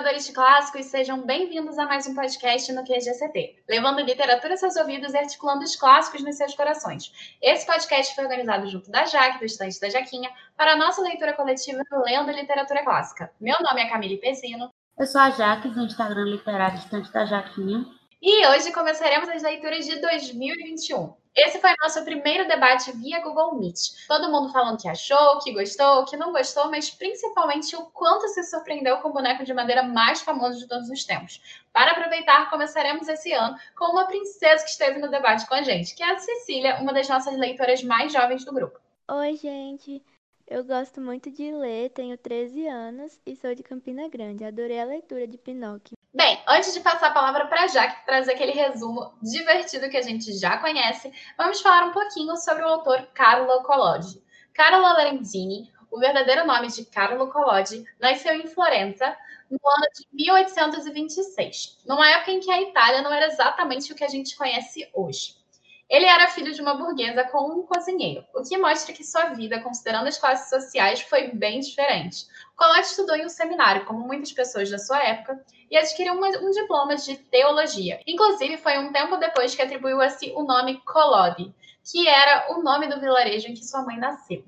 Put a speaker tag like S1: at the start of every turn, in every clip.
S1: adoradores de clássicos, sejam bem-vindos a mais um podcast no QGCT, levando literatura aos seus ouvidos e articulando os clássicos nos seus corações. Esse podcast foi organizado junto da Jaque, do estante da Jaquinha, para a nossa leitura coletiva Lendo Literatura Clássica. Meu nome é Camille Pezino.
S2: Eu sou a Jaque, do Instagram Literário Estante da Jaquinha.
S1: E hoje começaremos as leituras de 2021. Esse foi nosso primeiro debate via Google Meet. Todo mundo falando que achou, que gostou, que não gostou, mas principalmente o quanto se surpreendeu com o boneco de madeira mais famoso de todos os tempos. Para aproveitar, começaremos esse ano com uma princesa que esteve no debate com a gente, que é a Cecília, uma das nossas leitoras mais jovens do grupo.
S3: Oi, gente. Eu gosto muito de ler, tenho 13 anos e sou de Campina Grande. Adorei a leitura de Pinóquio.
S1: Bem, antes de passar a palavra para a Jaque trazer aquele resumo divertido que a gente já conhece, vamos falar um pouquinho sobre o autor Carlo Collodi. Carlo Lorenzini, o verdadeiro nome de Carlo Collodi, nasceu em Florença no ano de 1826, numa época em que a Itália não era exatamente o que a gente conhece hoje. Ele era filho de uma burguesa com um cozinheiro, o que mostra que sua vida, considerando as classes sociais, foi bem diferente. Collodi estudou em um seminário, como muitas pessoas da sua época, e adquiriu um diploma de teologia. Inclusive, foi um tempo depois que atribuiu a si o nome Collodi, que era o nome do vilarejo em que sua mãe nasceu.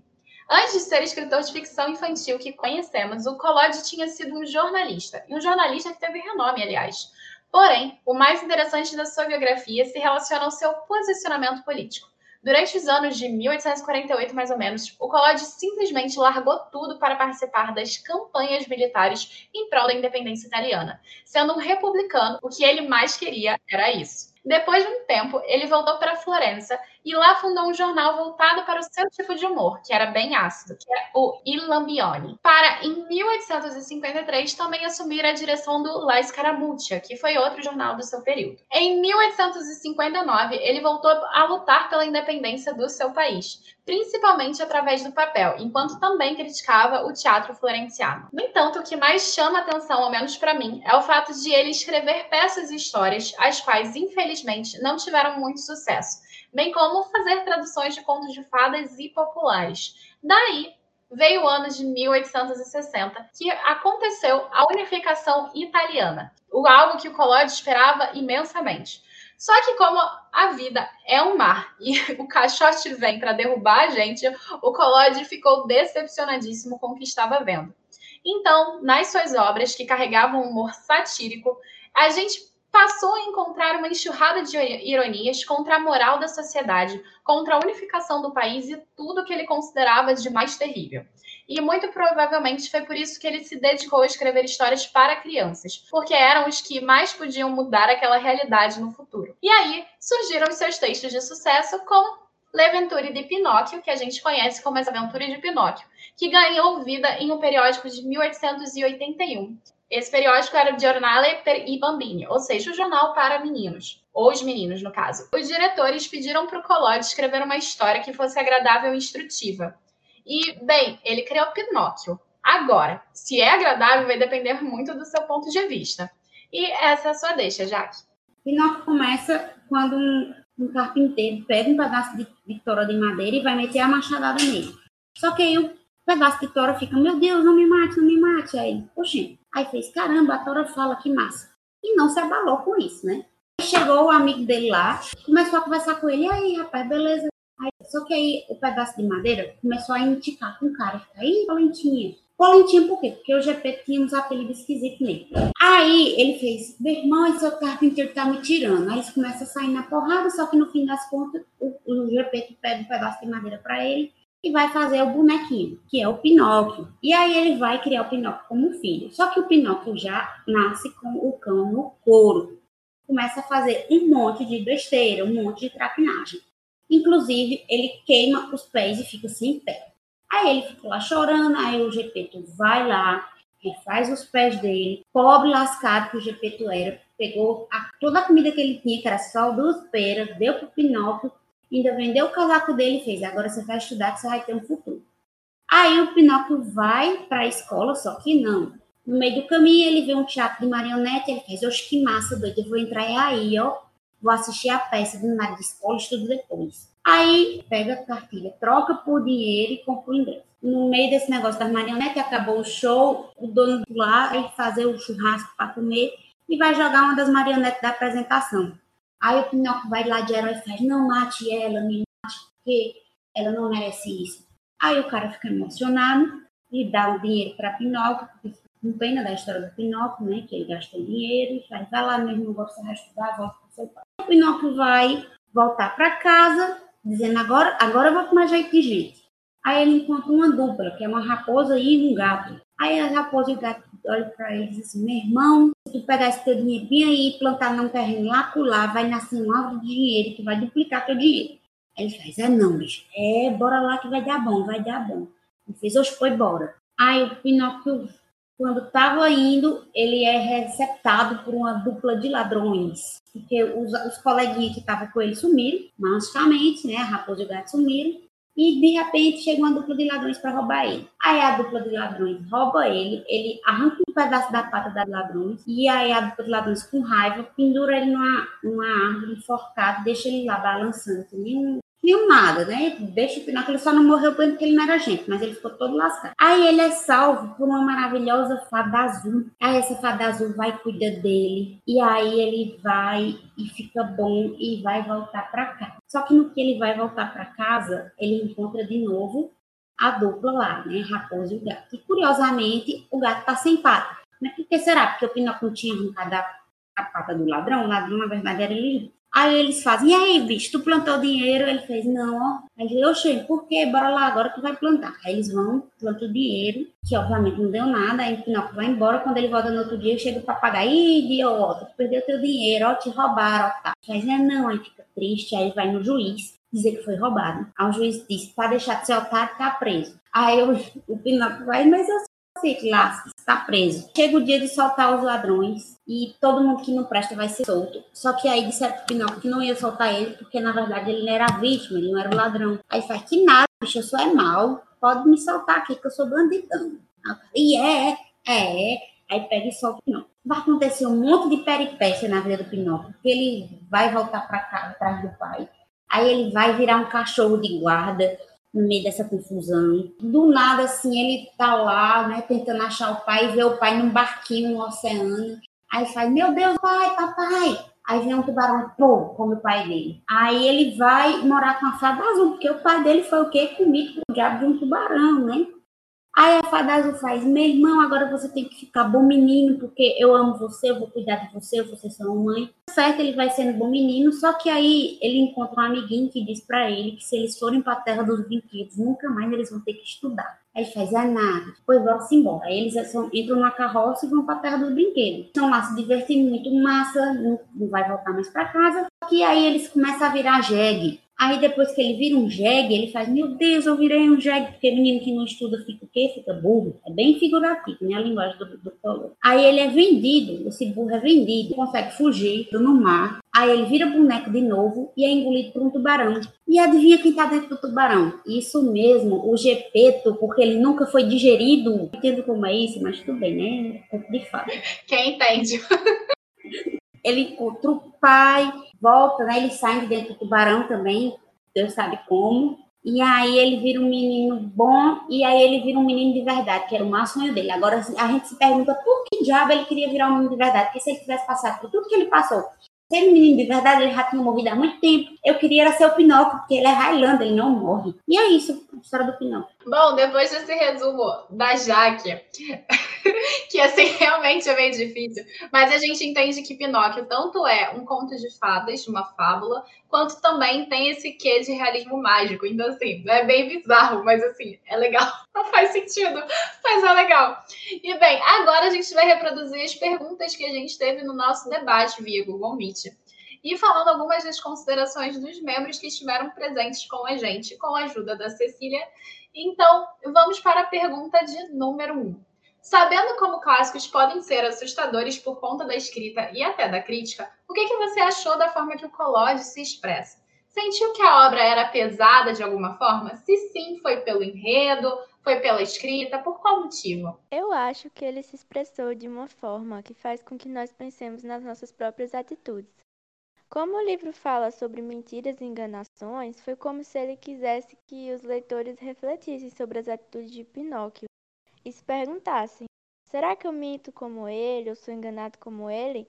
S1: Antes de ser escritor de ficção infantil que conhecemos, o Collodi tinha sido um jornalista, e um jornalista que teve renome, aliás. Porém, o mais interessante da sua biografia se relaciona ao seu posicionamento político. Durante os anos de 1848, mais ou menos, o Collodi simplesmente largou tudo para participar das campanhas militares em prol da independência italiana. Sendo um republicano, o que ele mais queria era isso. Depois de um tempo, ele voltou para Florença e lá fundou um jornal voltado para o seu tipo de humor, que era bem ácido, que é o Il Lambione. Para, em 1853, também assumir a direção do La Scaramuccia, que foi outro jornal do seu período. Em 1859, ele voltou a lutar pela independência do seu país, principalmente através do papel, enquanto também criticava o teatro florenciano. No entanto, o que mais chama atenção, ao menos para mim, é o fato de ele escrever peças e histórias, as quais, infelizmente, não tiveram muito sucesso, bem como fazer traduções de contos de fadas e populares. Daí veio o ano de 1860, que aconteceu a unificação italiana, algo que o Collodi esperava imensamente. Só que como a vida é um mar e o caixote vem para derrubar a gente, o Collodi ficou decepcionadíssimo com o que estava vendo. Então, nas suas obras, que carregavam um humor satírico, a gente passou a encontrar uma enxurrada de ironias contra a moral da sociedade, contra a unificação do país e tudo que ele considerava de mais terrível. E muito provavelmente foi por isso que ele se dedicou a escrever histórias para crianças, porque eram os que mais podiam mudar aquela realidade no futuro. E aí surgiram os seus textos de sucesso, como L'Aventure de Pinóquio, que a gente conhece como As Aventuras de Pinóquio, que ganhou vida em um periódico de 1881. Esse periódico era o Giornale per i Bambini, ou seja, o jornal para meninos, ou os meninos, no caso. Os diretores pediram para o Collodi escrever uma história que fosse agradável e instrutiva. E, bem, ele criou Pinóquio. Agora, se é agradável, vai depender muito do seu ponto de vista. E essa é a sua deixa, Jaque.
S2: Pinóquio começa quando um, um carpinteiro pega um pedaço de, de de madeira e vai meter a machadada nele. Só que aí o pedaço de tora fica, meu Deus, não me mate, não me mate. Aí, poxa, aí fez, caramba, a tora fala, que massa. E não se abalou com isso, né? Chegou o amigo dele lá, começou a conversar com ele, e aí, rapaz, beleza, Aí, só que aí o pedaço de madeira começou a indicar com o cara. Aí, Valentinha. Valentinha por quê? Porque o GP tinha uns apelidos esquisitos nele. Aí ele fez, meu irmão, esse seu carpinteiro tá me tirando. Aí eles começam a sair na porrada, só que no fim das contas, o, o GP pega um pedaço de madeira para ele e vai fazer o bonequinho, que é o Pinóquio. E aí ele vai criar o Pinóquio como filho. Só que o Pinóquio já nasce com o cão no couro. Começa a fazer um monte de besteira, um monte de traquinagem. Inclusive, ele queima os pés e fica sem pé. Aí ele fica lá chorando, aí o Gepeto vai lá, refaz os pés dele, pobre lascado que o Gepeto era, pegou a, toda a comida que ele tinha, que era só duas peras, deu pro Pinóquio, ainda vendeu o casaco dele e fez, agora você vai estudar que você vai ter um futuro. Aí o Pinóquio vai para a escola, só que não. No meio do caminho ele vê um teatro de marionete, ele fez, oxe, que massa, doido, eu vou entrar aí, ó, vou assistir a peça do nada de escola, estudo depois. Aí pega a cartilha, troca por dinheiro e compra o ingresso. No meio desse negócio das marionetes, acabou o show, o dono lá vai fazer o churrasco para comer e vai jogar uma das marionetes da apresentação. Aí o Pinóquio vai lá de herói e faz, não mate ela, me mate, porque ela não merece isso. Aí o cara fica emocionado e dá o dinheiro para Pinóquio, porque com pena da história do Pinóquio, né, que ele gastou dinheiro e faz, vai lá mesmo, você vai estudar, volta para seu pai. O Pinóquio vai voltar para casa, dizendo, agora, agora eu vou tomar jeito de gente. Aí ele encontra uma dupla, que é uma raposa e um gato. Aí a raposa e o gato olham para ele e dizem assim, meu irmão, se tu pegar esse teu dinheiro bem aí e plantar num terreno lá lá, vai nascer um árvore de dinheiro que vai duplicar teu dinheiro. Aí ele faz, é não, bicho. É, bora lá que vai dar bom, vai dar bom. Ele fez, hoje foi, bora. Aí o Pinóquio, quando estava indo, ele é receptado por uma dupla de ladrões. Porque os, os coleguinhas que estavam com ele sumiram, magicamente, né? A raposa e o gato sumiram e de repente chega uma dupla de ladrões para roubar ele. Aí a dupla de ladrões rouba ele, ele arranca um pedaço da pata da ladrões e aí a dupla de ladrões com raiva pendura ele numa, numa árvore enforcado, deixa ele lá balançando, que nem um nenhum nada, né? Deixa o Pinóquio, ele só não morreu porque ele não era gente, mas ele ficou todo lascado. Aí ele é salvo por uma maravilhosa fada azul. Aí essa fada azul vai cuidar dele, e aí ele vai e fica bom e vai voltar para cá. Só que no que ele vai voltar para casa, ele encontra de novo a dupla lá, né? Raposo e o gato. E curiosamente, o gato tá sem pata. Mas por que será? Porque o não tinha arrancado a, a pata do ladrão. O ladrão, na verdade, era ele Aí eles fazem, e aí, bicho, tu plantou dinheiro? Ele fez, não, ó. Aí ele, oxe, por quê? Bora lá, agora tu vai plantar. Aí eles vão, plantam o dinheiro, que obviamente não deu nada, aí o Pinóquio vai embora, quando ele volta no outro dia, chega o papagaio, ih, idiota, tu perdeu teu dinheiro, ó, te roubaram, ó, tá. Aí é não, aí fica triste, aí vai no juiz dizer que foi roubado. Aí o juiz disse, para deixar de ser otário, tá preso. Aí o Pinóquio vai, mas eu sei lá, está preso. Chega o dia de soltar os ladrões e todo mundo que não presta vai ser solto. Só que aí disseram pro Pinóquio que não ia soltar ele, porque na verdade ele não era vítima, ele não era o ladrão. Aí faz que nada, bicho, eu sou é mal, pode me soltar aqui que eu sou bandidão. E é, é, é. Aí pega e solta Pinóquio. Vai acontecer um monte de peripécia na vida do Pinóquio, porque ele vai voltar para cá, atrás do pai. Aí ele vai virar um cachorro de guarda no meio dessa confusão. Do nada, assim, ele tá lá, né, tentando achar o pai, e vê o pai num barquinho no oceano. Aí faz, meu Deus, pai, papai. Aí vem um tubarão, pô, come o pai dele. Aí ele vai morar com a fada azul, porque o pai dele foi o quê? Comido com o diabo de um tubarão, né? Aí a fada azul faz, meu irmão, agora você tem que ficar bom menino, porque eu amo você, eu vou cuidar de você, você é sua mãe. Certo, ele vai sendo bom menino, só que aí ele encontra um amiguinho que diz para ele que se eles forem para a terra dos brinquedos, nunca mais eles vão ter que estudar. Aí ele faz, é nada, depois vão-se embora. Aí eles entram numa carroça e vão para a terra dos brinquedos. Estão lá se divertindo muito, massa, não, não vai voltar mais para casa. Que aí eles começam a virar jegue. Aí depois que ele vira um jegue, ele faz, meu Deus, eu virei um jegue, porque menino que não estuda fica o quê? Fica burro. É bem figurativo, né? A linguagem do, do color. Aí ele é vendido, esse burro é vendido, consegue fugir no mar. Aí ele vira boneco de novo e é engolido por um tubarão. E adivinha quem tá dentro do tubarão? Isso mesmo, o Gepeto, porque ele nunca foi digerido. Entendo como é isso, mas tudo bem, né? É de fato.
S1: Quem entende?
S2: ele encontra o pai, volta, né? Ele sai de dentro do tubarão também, Deus sabe como. E aí ele vira um menino bom, e aí ele vira um menino de verdade, que era o maior sonho dele. Agora a gente se pergunta por que diabo ele queria virar um menino de verdade, porque se ele tivesse passado por tudo que ele passou, um menino de verdade, ele já tinha morrido há muito tempo. Eu queria era ser o Pinóquio, porque ele é Highlander, ele não morre. E é isso, a história do Pinóquio.
S1: Bom, depois desse resumo da Jaque, que assim realmente é meio difícil, mas a gente entende que Pinóquio tanto é um conto de fadas, uma fábula, quanto também tem esse quê de realismo mágico. Então, assim, é bem bizarro, mas assim, é legal. Não faz sentido, mas é legal. E bem, agora a gente vai reproduzir as perguntas que a gente teve no nosso debate via Google Meet e falando algumas das considerações dos membros que estiveram presentes com a gente, com a ajuda da Cecília. Então, vamos para a pergunta de número 1. Um. Sabendo como clássicos podem ser assustadores por conta da escrita e até da crítica, o que, que você achou da forma que o Collodi se expressa? Sentiu que a obra era pesada de alguma forma? Se sim, foi pelo enredo, foi pela escrita, por qual motivo?
S3: Eu acho que ele se expressou de uma forma que faz com que nós pensemos nas nossas próprias atitudes. Como o livro fala sobre mentiras e enganações, foi como se ele quisesse que os leitores refletissem sobre as atitudes de Pinóquio e se perguntassem: será que eu minto como ele ou sou enganado como ele?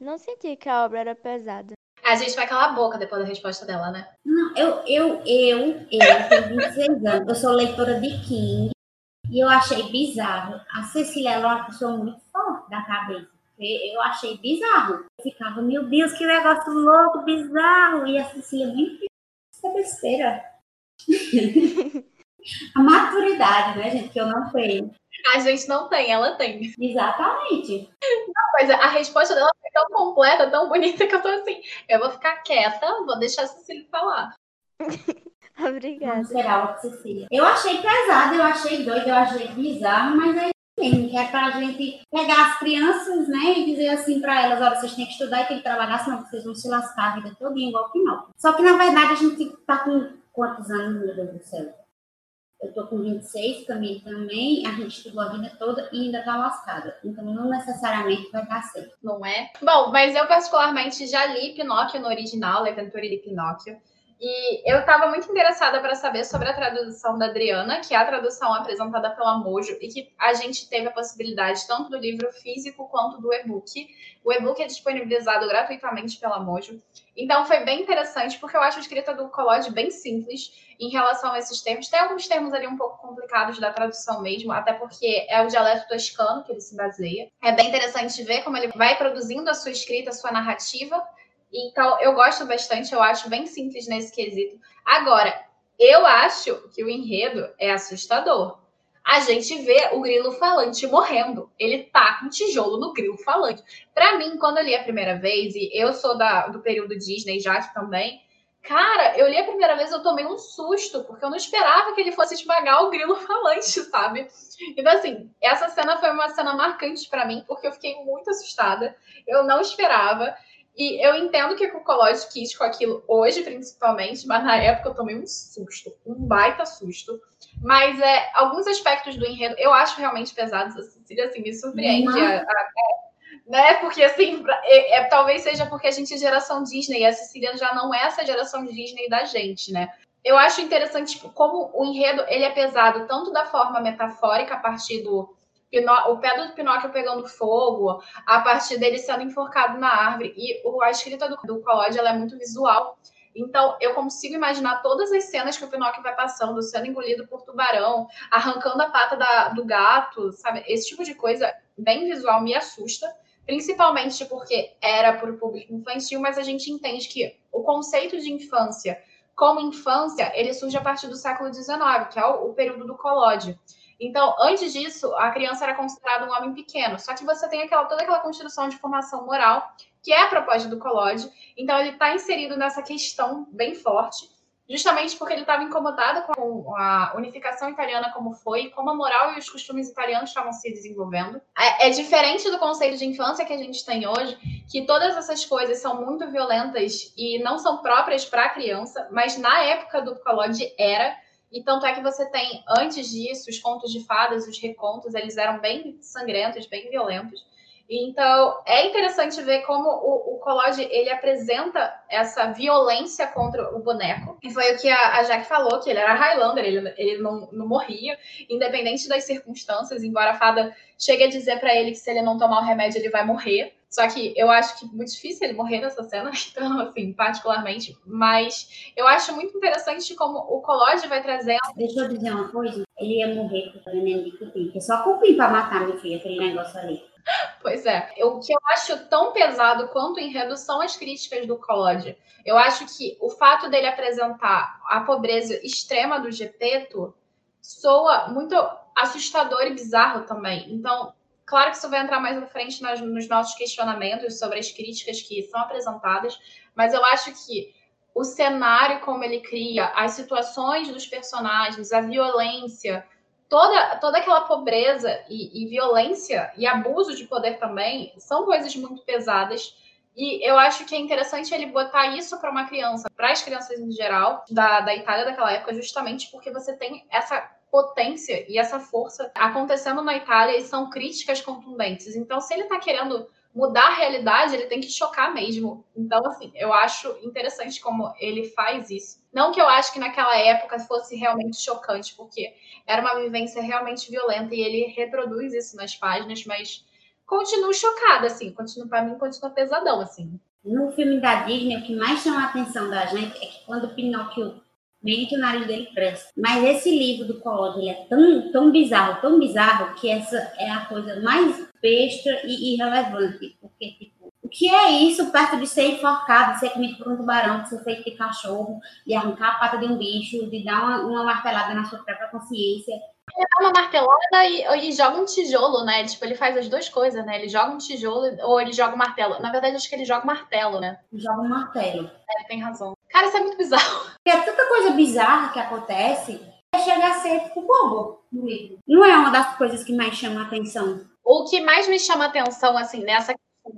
S3: Não senti que a obra era pesada.
S1: A gente vai calar a boca depois da resposta dela, né?
S2: Não, eu, eu, eu, eu tenho 26 anos, eu sou leitora de King e eu achei bizarro. A Cecília é uma pessoa muito forte da cabeça. Eu achei bizarro. Eu ficava, meu Deus, que negócio louco, bizarro. E a Cecília, bem, isso é besteira. a maturidade, né, gente, que eu não tenho.
S1: A gente não tem, ela tem.
S2: Exatamente.
S1: Não, mas a resposta dela foi tão completa, tão bonita, que eu tô assim, eu vou ficar quieta, vou deixar a Cecília falar.
S3: Obrigada.
S2: A Cecília. Eu achei pesado, eu achei doido, eu achei bizarro, mas é é para a gente pegar as crianças, né, e dizer assim para elas, olha, vocês têm que estudar e têm que trabalhar, senão vocês vão se lascar a vida toda igual que não. Só que, na verdade, a gente tá com quantos anos, meu Deus do céu? Eu tô com 26, Camille também, a gente estudou a vida toda e ainda tá lascada. Então, não necessariamente vai dar certo.
S1: Não é? Bom, mas eu particularmente já li Pinóquio no original, A Aventura de Pinóquio. E eu estava muito interessada para saber sobre a tradução da Adriana, que é a tradução apresentada pela Mojo, e que a gente teve a possibilidade tanto do livro físico quanto do e-book. O e-book é disponibilizado gratuitamente pela Mojo. Então foi bem interessante, porque eu acho a escrita do Collodi bem simples em relação a esses termos. Tem alguns termos ali um pouco complicados da tradução mesmo, até porque é o dialeto toscano que ele se baseia. É bem interessante ver como ele vai produzindo a sua escrita, a sua narrativa então, eu gosto bastante, eu acho bem simples nesse quesito. Agora, eu acho que o enredo é assustador. A gente vê o grilo falante morrendo. Ele tá com tijolo no grilo falante. Para mim, quando eu li a primeira vez, e eu sou da, do período Disney já também, cara, eu li a primeira vez, eu tomei um susto, porque eu não esperava que ele fosse esmagar o grilo falante, sabe? Então, assim, essa cena foi uma cena marcante para mim, porque eu fiquei muito assustada. Eu não esperava. E eu entendo que o Colóide quis com aquilo hoje, principalmente, mas na época eu tomei um susto, um baita susto. Mas é, alguns aspectos do enredo eu acho realmente pesados. A Cecília, assim, me surpreende. Uhum. A, a, né? Porque, assim, é, é, talvez seja porque a gente é geração Disney e a Cecília já não é essa geração Disney da gente, né? Eu acho interessante tipo, como o enredo ele é pesado tanto da forma metafórica, a partir do o pé do Pinóquio pegando fogo, a partir dele sendo enforcado na árvore. E a escrita do, do ela é muito visual. Então, eu consigo imaginar todas as cenas que o Pinóquio vai passando, sendo engolido por tubarão, arrancando a pata da, do gato, sabe? Esse tipo de coisa bem visual me assusta, principalmente porque era para o público infantil, mas a gente entende que o conceito de infância como infância, ele surge a partir do século XIX, que é o, o período do Collodi. Então, antes disso, a criança era considerada um homem pequeno. Só que você tem aquela, toda aquela construção de formação moral, que é a proposta do Collodi. Então, ele está inserido nessa questão bem forte, justamente porque ele estava incomodado com a unificação italiana como foi, como a moral e os costumes italianos estavam se desenvolvendo. É, é diferente do conceito de infância que a gente tem hoje, que todas essas coisas são muito violentas e não são próprias para a criança, mas na época do Collodi era. E tanto é que você tem, antes disso, os contos de fadas, os recontos, eles eram bem sangrentos, bem violentos. Então, é interessante ver como o, o Collodi, ele apresenta essa violência contra o boneco. E foi o que a, a Jack falou, que ele era Highlander, ele, ele não, não morria, independente das circunstâncias, embora a fada chegue a dizer para ele que se ele não tomar o remédio, ele vai morrer. Só que eu acho que é muito difícil ele morrer nessa cena, então, assim, particularmente. Mas eu acho muito interessante como o Collodi vai trazendo.
S2: Deixa eu dizer uma coisa: ele ia morrer por veneno de cupim, que é só cupim para matar, meu filho, aquele negócio ali.
S1: Pois é. O que eu acho tão pesado quanto em redução as críticas do Collodi. Eu acho que o fato dele apresentar a pobreza extrema do Gepeto soa muito assustador e bizarro também. Então, Claro que isso vai entrar mais à frente nas, nos nossos questionamentos sobre as críticas que são apresentadas, mas eu acho que o cenário como ele cria, as situações dos personagens, a violência, toda, toda aquela pobreza e, e violência e abuso de poder também são coisas muito pesadas. E eu acho que é interessante ele botar isso para uma criança, para as crianças em geral, da, da Itália daquela época, justamente porque você tem essa potência e essa força acontecendo na Itália e são críticas contundentes. Então, se ele está querendo mudar a realidade, ele tem que chocar mesmo. Então, assim, eu acho interessante como ele faz isso. Não que eu acho que naquela época fosse realmente chocante, porque era uma vivência realmente violenta e ele reproduz isso nas páginas, mas continuo chocada, assim, continua para mim continua pesadão, assim.
S2: No filme da Disney, o que mais chama a atenção da gente é que quando o Pinóquio mente, o nariz dele cresce. Mas esse livro do Collodi, ele é tão, tão bizarro, tão bizarro, que essa é a coisa mais besta e irrelevante. Porque, tipo, o que é isso perto de ser enforcado, de ser comido por um tubarão, de ser feito de cachorro, de arrancar a pata de um bicho, de dar uma, uma martelada na sua própria consciência?
S1: Ele dá uma martelada e, e, joga um tijolo, né? Tipo, ele faz as duas coisas, né? Ele joga um tijolo ou ele joga um martelo. Na verdade, acho que ele joga um martelo, né?
S2: Joga um martelo.
S1: É, tem razão. Cara, isso é muito bizarro.
S2: É tanta coisa bizarra que acontece, é chegar a ser tipo bobo no livro. Não é uma das coisas que mais chama a atenção.
S1: O que mais me chama a atenção, assim, nessa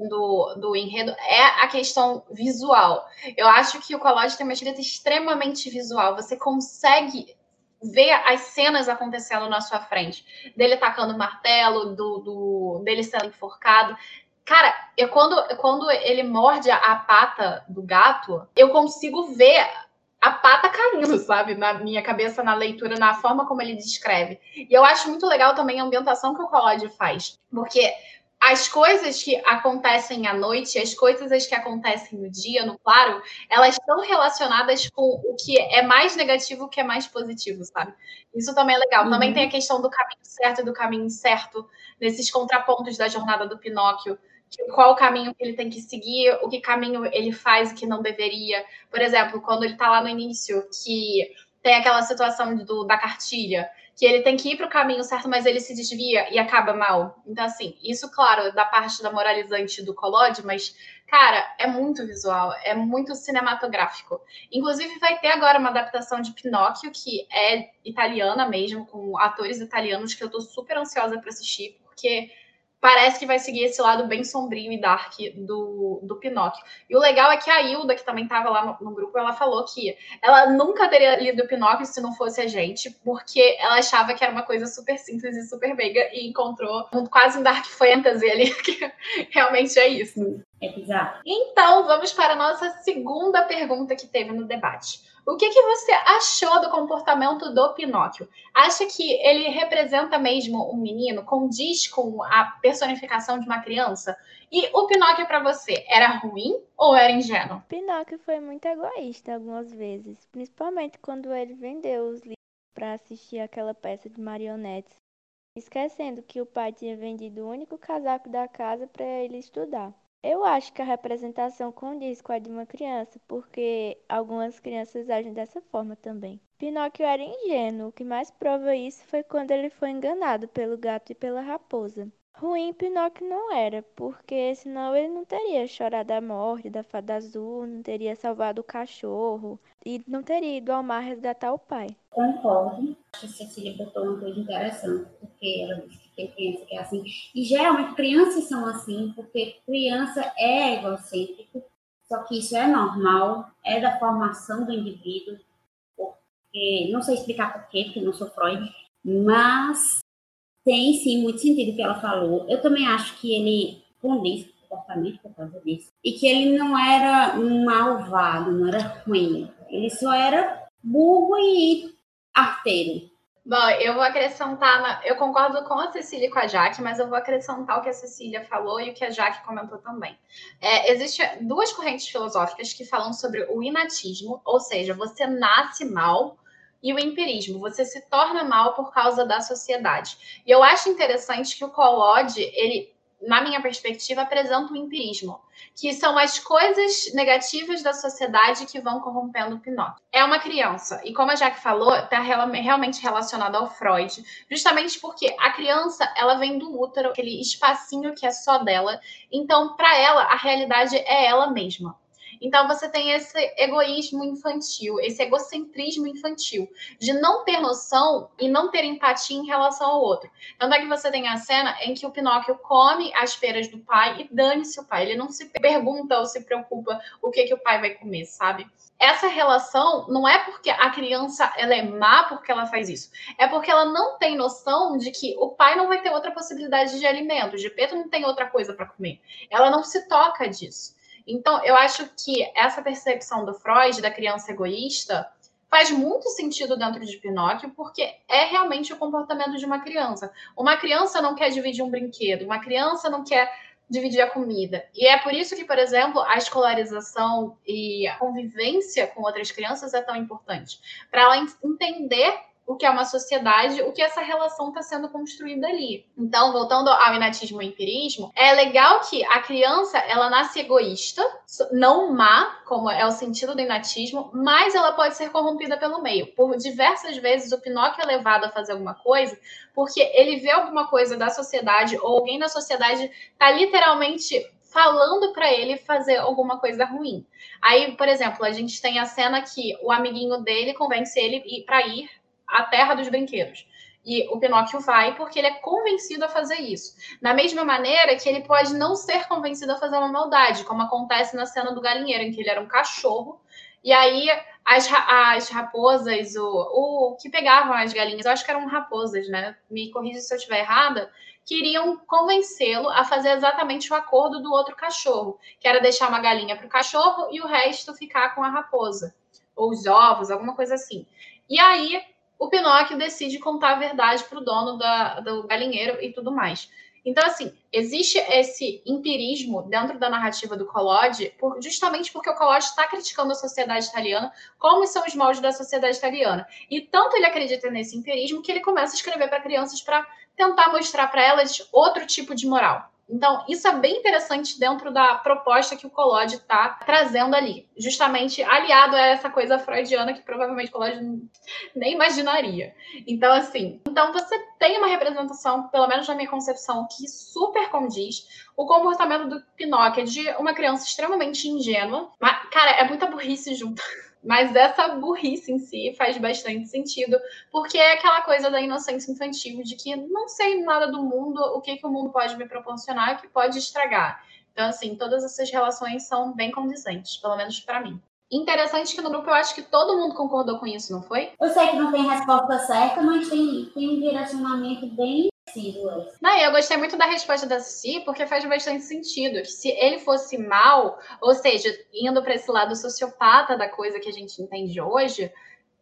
S1: do, do enredo é a questão visual. Eu acho que o Collodi tem uma escrita extremamente visual. Você consegue ver as cenas acontecendo na sua frente. Dele tacando martelo, do, do, dele sendo enforcado. Cara, eu quando, quando ele morde a pata do gato, eu consigo ver a pata caindo, sabe? Na minha cabeça, na leitura, na forma como ele descreve. E eu acho muito legal também a ambientação que o Collodi faz. Porque as coisas que acontecem à noite, as coisas que acontecem no dia, no claro, elas estão relacionadas com o que é mais negativo, o que é mais positivo, sabe? Isso também é legal. Uhum. Também tem a questão do caminho certo e do caminho incerto, nesses contrapontos da jornada do Pinóquio qual o caminho que ele tem que seguir, o que caminho ele faz que não deveria. Por exemplo, quando ele está lá no início, que tem aquela situação do, da cartilha, que ele tem que ir para o caminho certo, mas ele se desvia e acaba mal. Então, assim, isso, claro, da parte da moralizante do Collodi, mas, cara, é muito visual, é muito cinematográfico. Inclusive, vai ter agora uma adaptação de Pinóquio, que é italiana mesmo, com atores italianos, que eu tô super ansiosa para assistir, porque parece que vai seguir esse lado bem sombrio e dark do, do Pinóquio. E o legal é que a Hilda, que também estava lá no, no, grupo, ela falou que ela nunca teria lido o Pinóquio se não fosse a gente, porque ela achava que era uma coisa super simples e super meiga e encontrou um, quase um dark fantasy ali, que realmente é isso.
S2: É bizarro.
S1: Então, vamos para a nossa segunda pergunta que teve no debate. O que, que você achou do comportamento do Pinóquio? Acha que ele representa mesmo um menino, condiz com a personificação de uma criança? E o Pinóquio para você era ruim ou era ingênuo?
S3: Pinóquio foi muito egoísta algumas vezes, principalmente quando ele vendeu os livros para assistir aquela peça de marionetes, esquecendo que o pai tinha vendido o único casaco da casa para ele estudar. Eu acho que a representação condiz com a de uma criança, porque algumas crianças agem dessa forma também. Pinóquio era ingênuo, o que mais prova isso foi quando ele foi enganado pelo gato e pela raposa. Ruim Pinóquio não era, porque senão ele não teria chorado a morte da fada azul, não teria salvado o cachorro e não teria ido ao mar resgatar o pai.
S2: Concordo. Acho que Cecília botou uma coisa interessante, porque ela disse tem criança que é assim. E geralmente crianças são assim, porque criança é egocêntrico, só que isso é normal, é da formação do indivíduo, porque não sei explicar por quê, porque não sou Freud, mas tem sim muito sentido o que ela falou. Eu também acho que ele condiz o comportamento por causa disso. E que ele não era um malvado, não era ruim. Ele só era burro e arteiro.
S1: Bom, eu vou acrescentar, eu concordo com a Cecília e com a Jaque, mas eu vou acrescentar o que a Cecília falou e o que a Jaque comentou também. É, Existem duas correntes filosóficas que falam sobre o inatismo, ou seja, você nasce mal, e o empirismo, você se torna mal por causa da sociedade. E eu acho interessante que o Collodi, ele na minha perspectiva, apresenta o empirismo, que são as coisas negativas da sociedade que vão corrompendo o Pinóquio. É uma criança, e como a Jack falou, está realmente relacionado ao Freud, justamente porque a criança, ela vem do útero, aquele espacinho que é só dela, então, para ela, a realidade é ela mesma. Então você tem esse egoísmo infantil, esse egocentrismo infantil, de não ter noção e não ter empatia em relação ao outro. Tanto é que você tem a cena em que o Pinóquio come as peras do pai e dane-se o pai. Ele não se pergunta ou se preocupa o que, que o pai vai comer, sabe? essa relação não é porque a criança ela é má porque ela faz isso, é porque ela não tem noção de que o pai não vai ter outra possibilidade de alimento, de Pedro não tem outra coisa para comer. Ela não se toca disso. Então, eu acho que essa percepção do Freud da criança egoísta faz muito sentido dentro de Pinóquio, porque é realmente o comportamento de uma criança. Uma criança não quer dividir um brinquedo, uma criança não quer dividir a comida. E é por isso que, por exemplo, a escolarização e a convivência com outras crianças é tão importante. Para ela entender o que é uma sociedade, o que essa relação está sendo construída ali. Então, voltando ao inatismo e empirismo, é legal que a criança ela nasce egoísta, não má, como é o sentido do inatismo, mas ela pode ser corrompida pelo meio. Por diversas vezes o Pinóquio é levado a fazer alguma coisa porque ele vê alguma coisa da sociedade ou alguém da sociedade está literalmente falando para ele fazer alguma coisa ruim. Aí, por exemplo, a gente tem a cena que o amiguinho dele convence ele para ir a terra dos brinquedos. E o Pinóquio vai porque ele é convencido a fazer isso. Da mesma maneira que ele pode não ser convencido a fazer uma maldade, como acontece na cena do galinheiro, em que ele era um cachorro, e aí as, as raposas, o, o que pegavam as galinhas, eu acho que eram raposas, né? Me corrija se eu estiver errada, queriam convencê-lo a fazer exatamente o acordo do outro cachorro, que era deixar uma galinha para o cachorro e o resto ficar com a raposa, ou os ovos, alguma coisa assim. E aí o Pinóquio decide contar a verdade para o dono da, do galinheiro e tudo mais. Então, assim, existe esse empirismo dentro da narrativa do Collodi, por, justamente porque o Collodi está criticando a sociedade italiana, como são os moldes da sociedade italiana. E tanto ele acredita nesse empirismo que ele começa a escrever para crianças para tentar mostrar para elas outro tipo de moral. Então, isso é bem interessante dentro da proposta que o Collodi está trazendo ali, justamente aliado a essa coisa freudiana que provavelmente o Collodi nem imaginaria. Então, assim, então você tem uma representação, pelo menos na minha concepção, que super condiz o comportamento do Pinóquio de uma criança extremamente ingênua. Mas, cara, é muita burrice junto. Mas essa burrice em si faz bastante sentido, porque é aquela coisa da inocência infantil de que não sei nada do mundo, o que, que o mundo pode me proporcionar, que pode estragar. Então, assim, todas essas relações são bem condizentes, pelo menos para mim. Interessante que no grupo eu acho que todo mundo concordou com isso, não foi?
S2: Eu sei que não tem resposta certa, mas tem, tem um direcionamento bem
S1: não, eu gostei muito da resposta da Cici, porque faz bastante sentido. Que se ele fosse mal, ou seja, indo para esse lado sociopata da coisa que a gente entende hoje,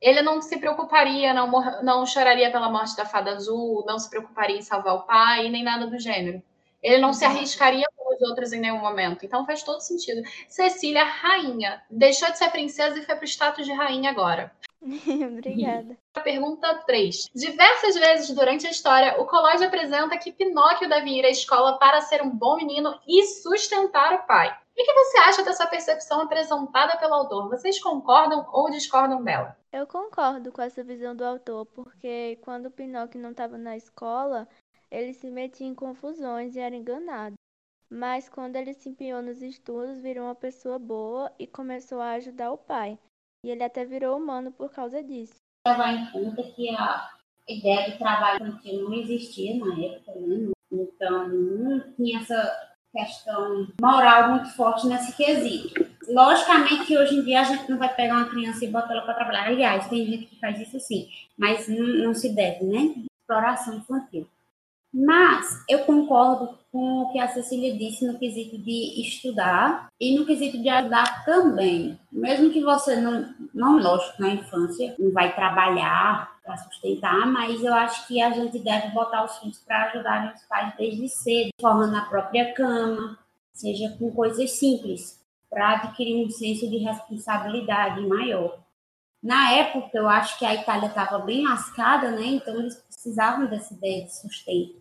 S1: ele não se preocuparia, não, não choraria pela morte da fada azul, não se preocuparia em salvar o pai, nem nada do gênero. Ele não se arriscaria com os outros em nenhum momento. Então faz todo sentido. Cecília, rainha, deixou de ser princesa e foi para o status de rainha agora.
S3: Obrigada.
S1: Pergunta 3. Diversas vezes durante a história, o Collodi apresenta que Pinóquio deve ir à escola para ser um bom menino e sustentar o pai. O que você acha dessa percepção apresentada pelo autor? Vocês concordam ou discordam dela?
S3: Eu concordo com essa visão do autor, porque quando Pinóquio não estava na escola, ele se metia em confusões e era enganado. Mas quando ele se empenhou nos estudos, virou uma pessoa boa e começou a ajudar o pai. E ele até virou humano por causa disso.
S2: Levar em conta que a ideia de trabalho infantil não existia na época, né? Então, não tinha essa questão moral muito forte nesse quesito. Logicamente que hoje em dia a gente não vai pegar uma criança e botar ela para trabalhar. Aliás, tem gente que faz isso sim, mas não, não se deve, né? Exploração infantil. Mas eu concordo com o que a Cecília disse no quesito de estudar e no quesito de ajudar também. Mesmo que você não, não lógico, na infância, não vai trabalhar para sustentar, mas eu acho que a gente deve botar os filhos para ajudarem os pais desde cedo, formando a própria cama, seja com coisas simples, para adquirir um senso de responsabilidade maior. Na época, eu acho que a Itália estava bem lascada, né? Então, eles precisavam dessa ideia de sustento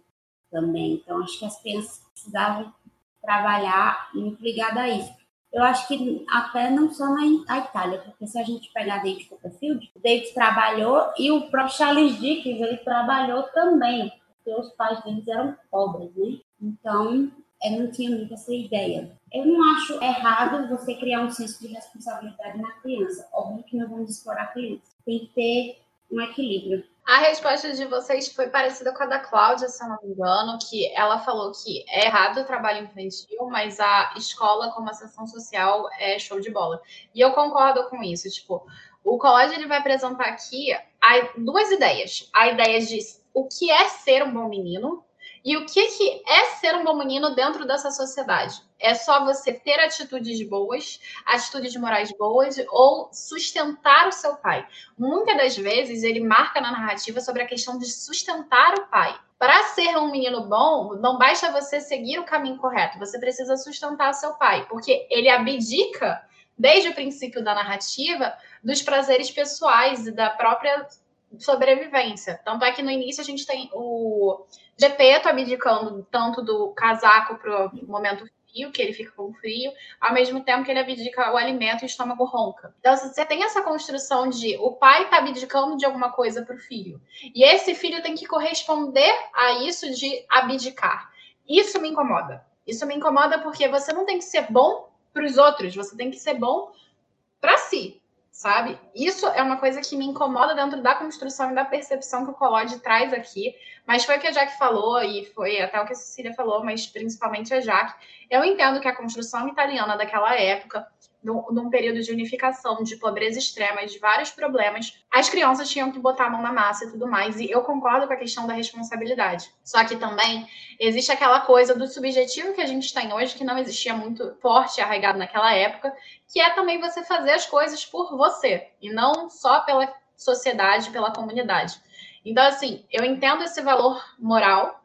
S2: também. Então, acho que as crianças precisavam trabalhar muito ligada a isso. Eu acho que até não só na Itália, porque se a gente pegar David Copperfield, o David trabalhou e o próprio Charles Dickens, ele trabalhou também, porque os pais deles eram pobres, né? Então, eu não tinha muito essa ideia. Eu não acho errado você criar um senso de responsabilidade na criança. Óbvio que não vamos explorar a criança. Tem que ter um equilíbrio.
S1: A resposta de vocês foi parecida com a da Cláudia, se eu não me engano, que ela falou que é errado o trabalho infantil, mas a escola como associação social é show de bola. E eu concordo com isso. Tipo, o colégio ele vai apresentar aqui duas ideias. A ideia de o que é ser um bom menino e o que é ser um bom menino dentro dessa sociedade? É só você ter atitudes boas, atitudes morais boas ou sustentar o seu pai. Muitas das vezes ele marca na narrativa sobre a questão de sustentar o pai. Para ser um menino bom, não basta você seguir o caminho correto, você precisa sustentar o seu pai, porque ele abdica desde o princípio da narrativa dos prazeres pessoais e da própria sobrevivência. Tanto é que no início a gente tem o Gepeto abdicando tanto do casaco para o momento frio, que ele fica com frio, ao mesmo tempo que ele abdica o alimento e o estômago ronca. Então, você tem essa construção de o pai está abdicando de alguma coisa para o filho. E esse filho tem que corresponder a isso de abdicar. Isso me incomoda. Isso me incomoda porque você não tem que ser bom para os outros, você tem que ser bom para si sabe? Isso é uma coisa que me incomoda dentro da construção e da percepção que o Collodi traz aqui, mas foi o que a Jaque falou e foi até o que a Cecília falou, mas principalmente a Jaque. Eu entendo que a construção italiana daquela época num período de unificação, de pobreza extrema, de vários problemas, as crianças tinham que botar a mão na massa e tudo mais. E eu concordo com a questão da responsabilidade. Só que também existe aquela coisa do subjetivo que a gente tem hoje, que não existia muito forte, arraigado naquela época, que é também você fazer as coisas por você, e não só pela sociedade, pela comunidade. Então, assim, eu entendo esse valor moral,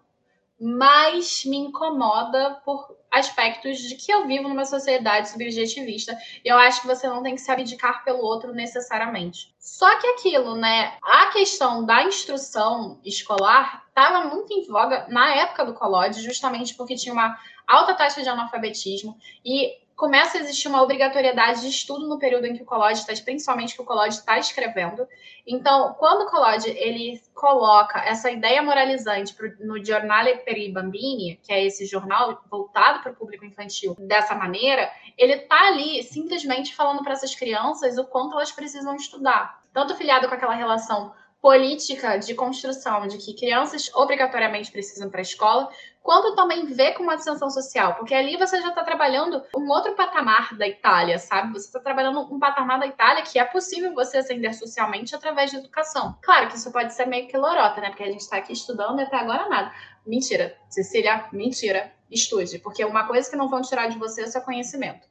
S1: mas me incomoda por aspectos de que eu vivo numa sociedade subjetivista. E eu acho que você não tem que se abdicar pelo outro necessariamente. Só que aquilo, né? A questão da instrução escolar estava muito em voga na época do Collodi, justamente porque tinha uma alta taxa de analfabetismo e começa a existir uma obrigatoriedade de estudo no período em que o Collodi está, principalmente que o Collodi está escrevendo. Então, quando o Collodi ele coloca essa ideia moralizante pro, no Giornale per i Bambini, que é esse jornal voltado para o público infantil, dessa maneira, ele está ali simplesmente falando para essas crianças o quanto elas precisam estudar. Tanto filiado com aquela relação política de construção de que crianças obrigatoriamente precisam para a escola, quanto também ver com uma distinção social, porque ali você já está trabalhando um outro patamar da Itália, sabe? Você está trabalhando um patamar da Itália que é possível você ascender socialmente através da educação. Claro que isso pode ser meio que lorota, né? Porque a gente está aqui estudando e até agora nada. Mentira, Cecília, mentira. Estude, porque uma coisa que não vão tirar de você é o seu conhecimento.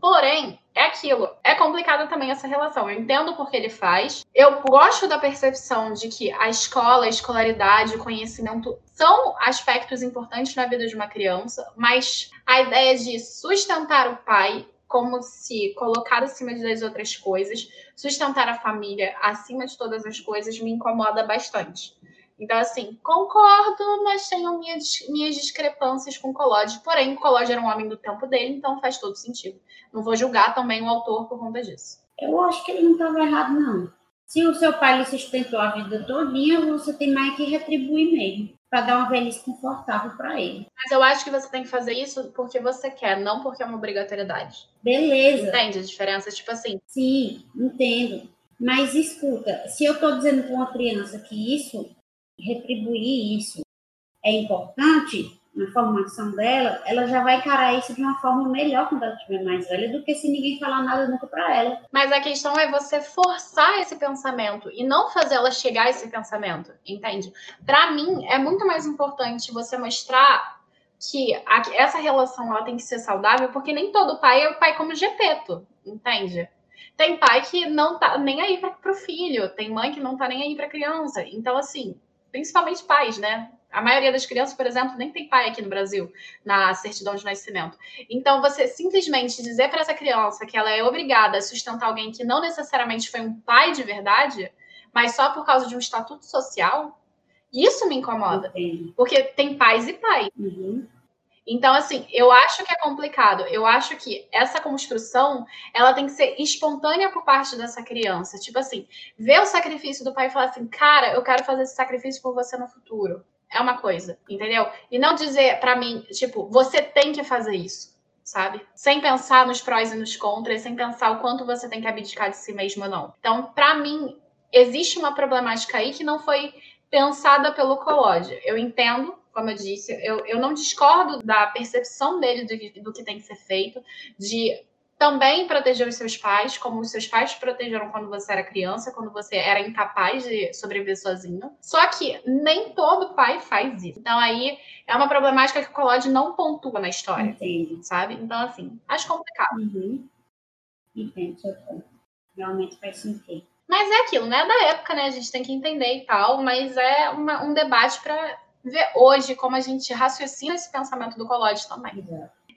S1: Porém, é aquilo. É complicada também essa relação. Eu entendo porque ele faz. Eu gosto da percepção de que a escola, a escolaridade, o conhecimento são aspectos importantes na vida de uma criança, mas a ideia de sustentar o pai como se colocar acima das outras coisas, sustentar a família acima de todas as coisas me incomoda bastante. Então, assim, concordo, mas tenho minhas, minhas discrepâncias com o Collodi. Porém, o Collodi era um homem do tempo dele, então faz todo sentido. Não vou julgar também o autor por conta disso.
S2: Eu acho que ele não estava errado, não. Se o seu pai lhe sustentou a vida todinha, você tem mais que retribuir mesmo, para dar uma velhice confortável para ele.
S1: Mas eu acho que você tem que fazer isso porque você quer, não porque é uma obrigatoriedade.
S2: Beleza.
S1: Entende a diferença? Tipo assim.
S2: Sim, entendo. Mas escuta, se eu estou dizendo para uma criança que isso retribuir isso é importante na formação dela, ela já vai encarar isso de uma forma melhor quando ela estiver mais velha do que se ninguém falar nada nunca para ela.
S1: Mas a questão é você forçar esse pensamento e não fazer ela chegar a esse pensamento, entende? Para mim é muito mais importante você mostrar que a, essa relação ela tem que ser saudável, porque nem todo pai é o pai como Gepeto, entende? Tem pai que não tá nem aí para o filho, tem mãe que não tá nem aí para criança. Então assim, principalmente pais, né? A maioria das crianças, por exemplo, nem tem pai aqui no Brasil na certidão de nascimento. Então, você simplesmente dizer para essa criança que ela é obrigada a sustentar alguém que não necessariamente foi um pai de verdade, mas só por causa de um estatuto social, isso me incomoda. Porque tem pais e pais.
S2: Uhum.
S1: Então, assim, eu acho que é complicado. Eu acho que essa construção, ela tem que ser espontânea por parte dessa criança. Tipo assim, ver o sacrifício do pai e falar assim, cara, eu quero fazer esse sacrifício por você no futuro. é uma coisa, entendeu? E não dizer para mim, tipo, você tem que fazer isso, sabe? Sem pensar nos prós e nos contras, sem pensar o quanto você tem que abdicar de si mesmo ou não. Então, para mim, existe uma problemática aí que não foi pensada pelo Collodi. Eu entendo, como eu disse, eu, eu não discordo da percepção dele do, do que tem que ser feito, de também proteger os seus pais, como os seus pais te protegeram quando você era criança, quando você era incapaz de sobreviver sozinho. Só que nem todo pai faz isso. Então aí é uma problemática que o Collodi não pontua na história.
S2: Entendi.
S1: Sabe? Então, assim, acho complicado.
S2: Uhum. Ponto. Realmente faz sentido.
S1: Mas é aquilo, né? Da época, né? A gente tem que entender e tal, mas é uma, um debate para ver hoje como a gente raciocina esse pensamento do Collodi também.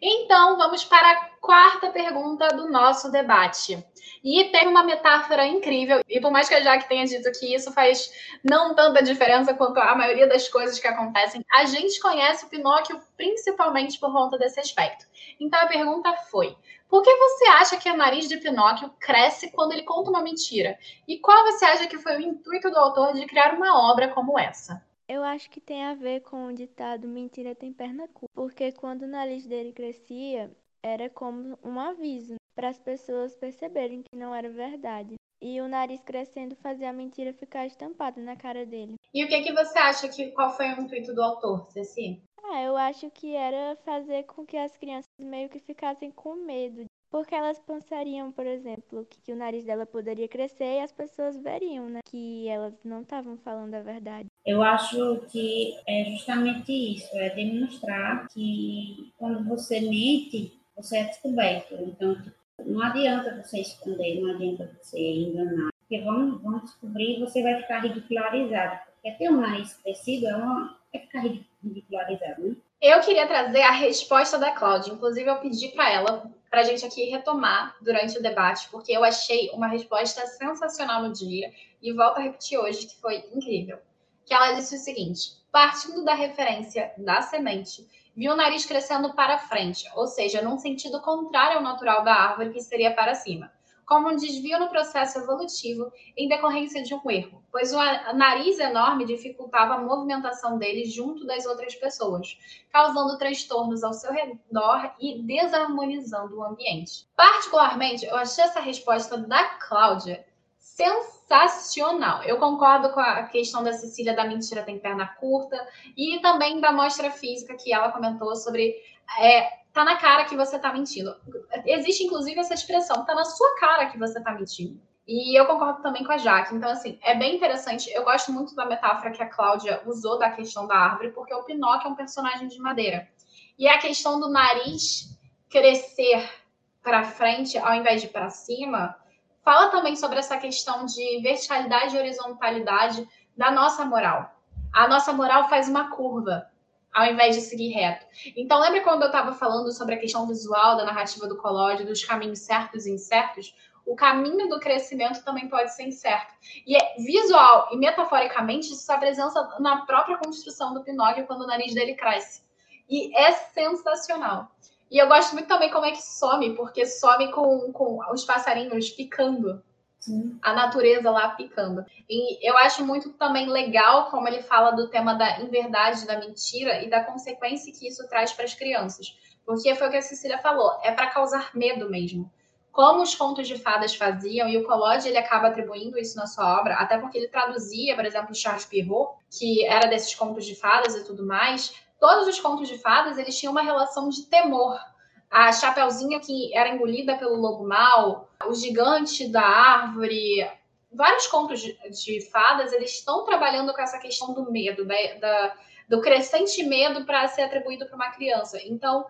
S1: Então, vamos para a quarta pergunta do nosso debate. E tem uma metáfora incrível, e por mais que a Jaque tenha dito que isso faz não tanta diferença quanto a maioria das coisas que acontecem, a gente conhece o Pinóquio principalmente por conta desse aspecto. Então a pergunta foi: por que você acha que o nariz de Pinóquio cresce quando ele conta uma mentira? E qual você acha que foi o intuito do autor de criar uma obra como essa?
S3: Eu acho que tem a ver com o ditado mentira tem perna curta, porque quando o nariz dele crescia, era como um aviso para as pessoas perceberem que não era verdade. E o nariz crescendo fazia a mentira ficar estampada na cara dele.
S1: E o que, que você acha que qual foi o intuito do autor, Ceci?
S3: Ah, eu acho que era fazer com que as crianças meio que ficassem com medo porque elas pensariam, por exemplo, que, que, o nariz dela poderia crescer e as pessoas veriam, né? Que elas não estavam falando a verdade.
S2: Eu acho que é justamente isso, é demonstrar que quando você mente, você é descoberto. Então, tipo, não adianta você esconder, não adianta você enganar. Porque vão, vão descobrir e você vai ficar ridicularizado. Porque ter um nariz crescido é, uma, é ficar ridicularizado, né?
S1: Eu queria trazer a resposta da Cláudia. Inclusive, eu pedi para ela para a gente aqui retomar durante o debate, porque eu achei uma resposta sensacional no dia e volto a repetir hoje que foi incrível. Que ela disse o seguinte: partindo da referência da semente, viu o nariz crescendo para frente, ou seja, num sentido contrário ao natural da árvore, que seria para cima como um desvio no processo evolutivo em decorrência de um erro, pois o nariz enorme dificultava a movimentação dele junto das outras pessoas, causando transtornos ao seu redor e desarmonizando o ambiente. Particularmente, eu achei essa resposta da Cláudia sensacional. Eu concordo com a questão da Cecília da mentira tem perna curta e também da mostra física que ela comentou sobre é, tá na cara que você tá mentindo. Existe, inclusive, essa expressão, tá na sua cara que você tá mentindo. E eu concordo também com a Jaque. Então, assim, é bem interessante. Eu gosto muito da metáfora que a Cláudia usou da questão da árvore, porque o Pinóquio é um personagem de madeira. E a questão do nariz crescer para frente ao invés de para cima, fala também sobre essa questão de verticalidade e horizontalidade da nossa moral. A nossa moral faz uma curva ao invés de seguir reto. Então, lembra quando eu estava falando sobre a questão visual da narrativa do colóide, dos caminhos certos e incertos? O caminho do crescimento também pode ser incerto. E é visual e metaforicamente isso se apresenta na própria construção do Pinóquio quando o nariz dele cresce. E é sensacional. E eu gosto muito também como é que some, porque some com, com os passarinhos picando a natureza lá picando. E eu acho muito também legal como ele fala do tema da inverdade, da mentira e da consequência que isso traz para as crianças. Porque foi o que a Cecília falou, é para causar medo mesmo. Como os contos de fadas faziam, e o Collodi ele acaba atribuindo isso na sua obra, até porque ele traduzia, por exemplo, Charles Perrault, que era desses contos de fadas e tudo mais. Todos os contos de fadas eles tinham uma relação de temor a Chapeuzinho que era engolida pelo lobo mau, o gigante da árvore, vários contos de, de fadas, eles estão trabalhando com essa questão do medo, da, da do crescente medo para ser atribuído para uma criança. Então,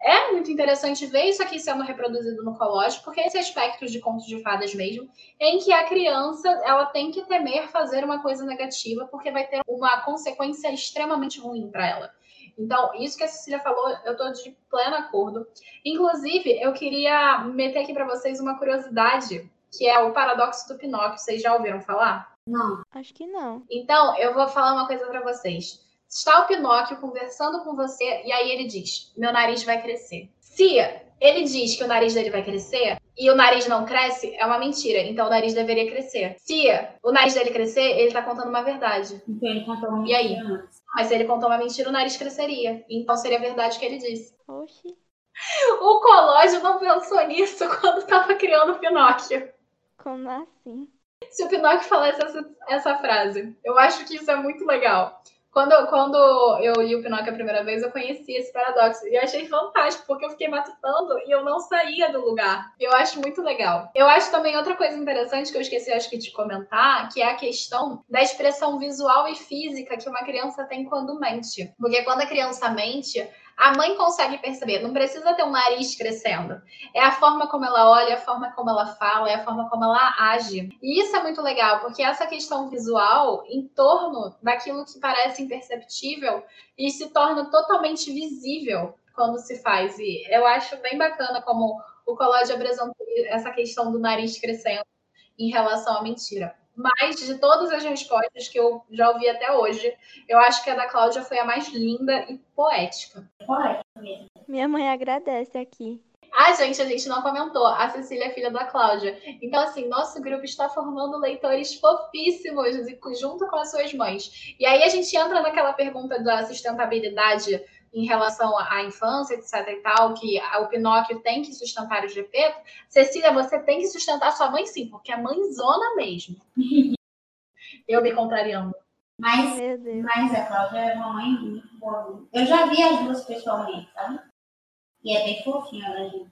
S1: é muito interessante ver isso aqui sendo reproduzido no colégio, porque esse aspecto de contos de fadas mesmo, em que a criança ela tem que temer fazer uma coisa negativa, porque vai ter uma consequência extremamente ruim para ela. Então, isso que a Cecília falou, eu estou de pleno acordo. Inclusive, eu queria meter aqui para vocês uma curiosidade, que é o paradoxo do Pinóquio. Vocês já ouviram falar?
S2: Não.
S3: Acho que não.
S1: Então, eu vou falar uma coisa para vocês. Está o Pinóquio conversando com você e aí ele diz: Meu nariz vai crescer. Se ele diz que o nariz dele vai crescer, e o nariz não cresce, é uma mentira. Então o nariz deveria crescer. Se o nariz dele crescer, ele tá contando uma verdade.
S2: Então ele contou uma
S1: E aí?
S2: antes.
S1: Mas se ele contou uma mentira, o nariz cresceria. Então seria verdade o que ele disse.
S3: Oxi,
S1: O Cológio não pensou nisso quando estava criando o Pinóquio.
S3: como assim?
S1: Se o Pinóquio falasse essa, essa frase. Eu acho que isso é muito legal. Quando, quando eu li o Pinóquio a primeira vez, eu conheci esse paradoxo. E eu achei fantástico, porque eu fiquei matutando e eu não saía do lugar. Eu acho muito legal. Eu acho também outra coisa interessante que eu esqueci, acho que, de comentar, que é a questão da expressão visual e física que uma criança tem quando mente. Porque quando a criança mente, a mãe consegue perceber, não precisa ter um nariz crescendo. É a forma como ela olha, a forma como ela fala, é a forma como ela age. E isso é muito legal, porque essa questão visual, em torno daquilo que parece imperceptível, e se torna totalmente visível quando se faz. E eu acho bem bacana como o Collodi apresentou essa questão do nariz crescendo em relação à mentira. Mas de todas as respostas que eu já ouvi até hoje, eu acho que a da Cláudia foi a mais linda e poética.
S2: Mesmo.
S3: Minha mãe agradece aqui.
S1: Ah, gente, a gente não comentou. A Cecília é filha da Cláudia. Então, assim, nosso grupo está formando leitores fofíssimos junto com as suas mães. E aí a gente entra naquela pergunta da sustentabilidade em relação à infância, etc e tal, que o Pinóquio tem que sustentar o Gepeto. Cecília, você tem que sustentar sua mãe sim, porque é mãezona mesmo. Eu me contrariando.
S2: Mas, mas a Cláudia é uma mãe muito boa. Eu já vi as duas pessoalmente, sabe? E é bem fofinha, né, gente?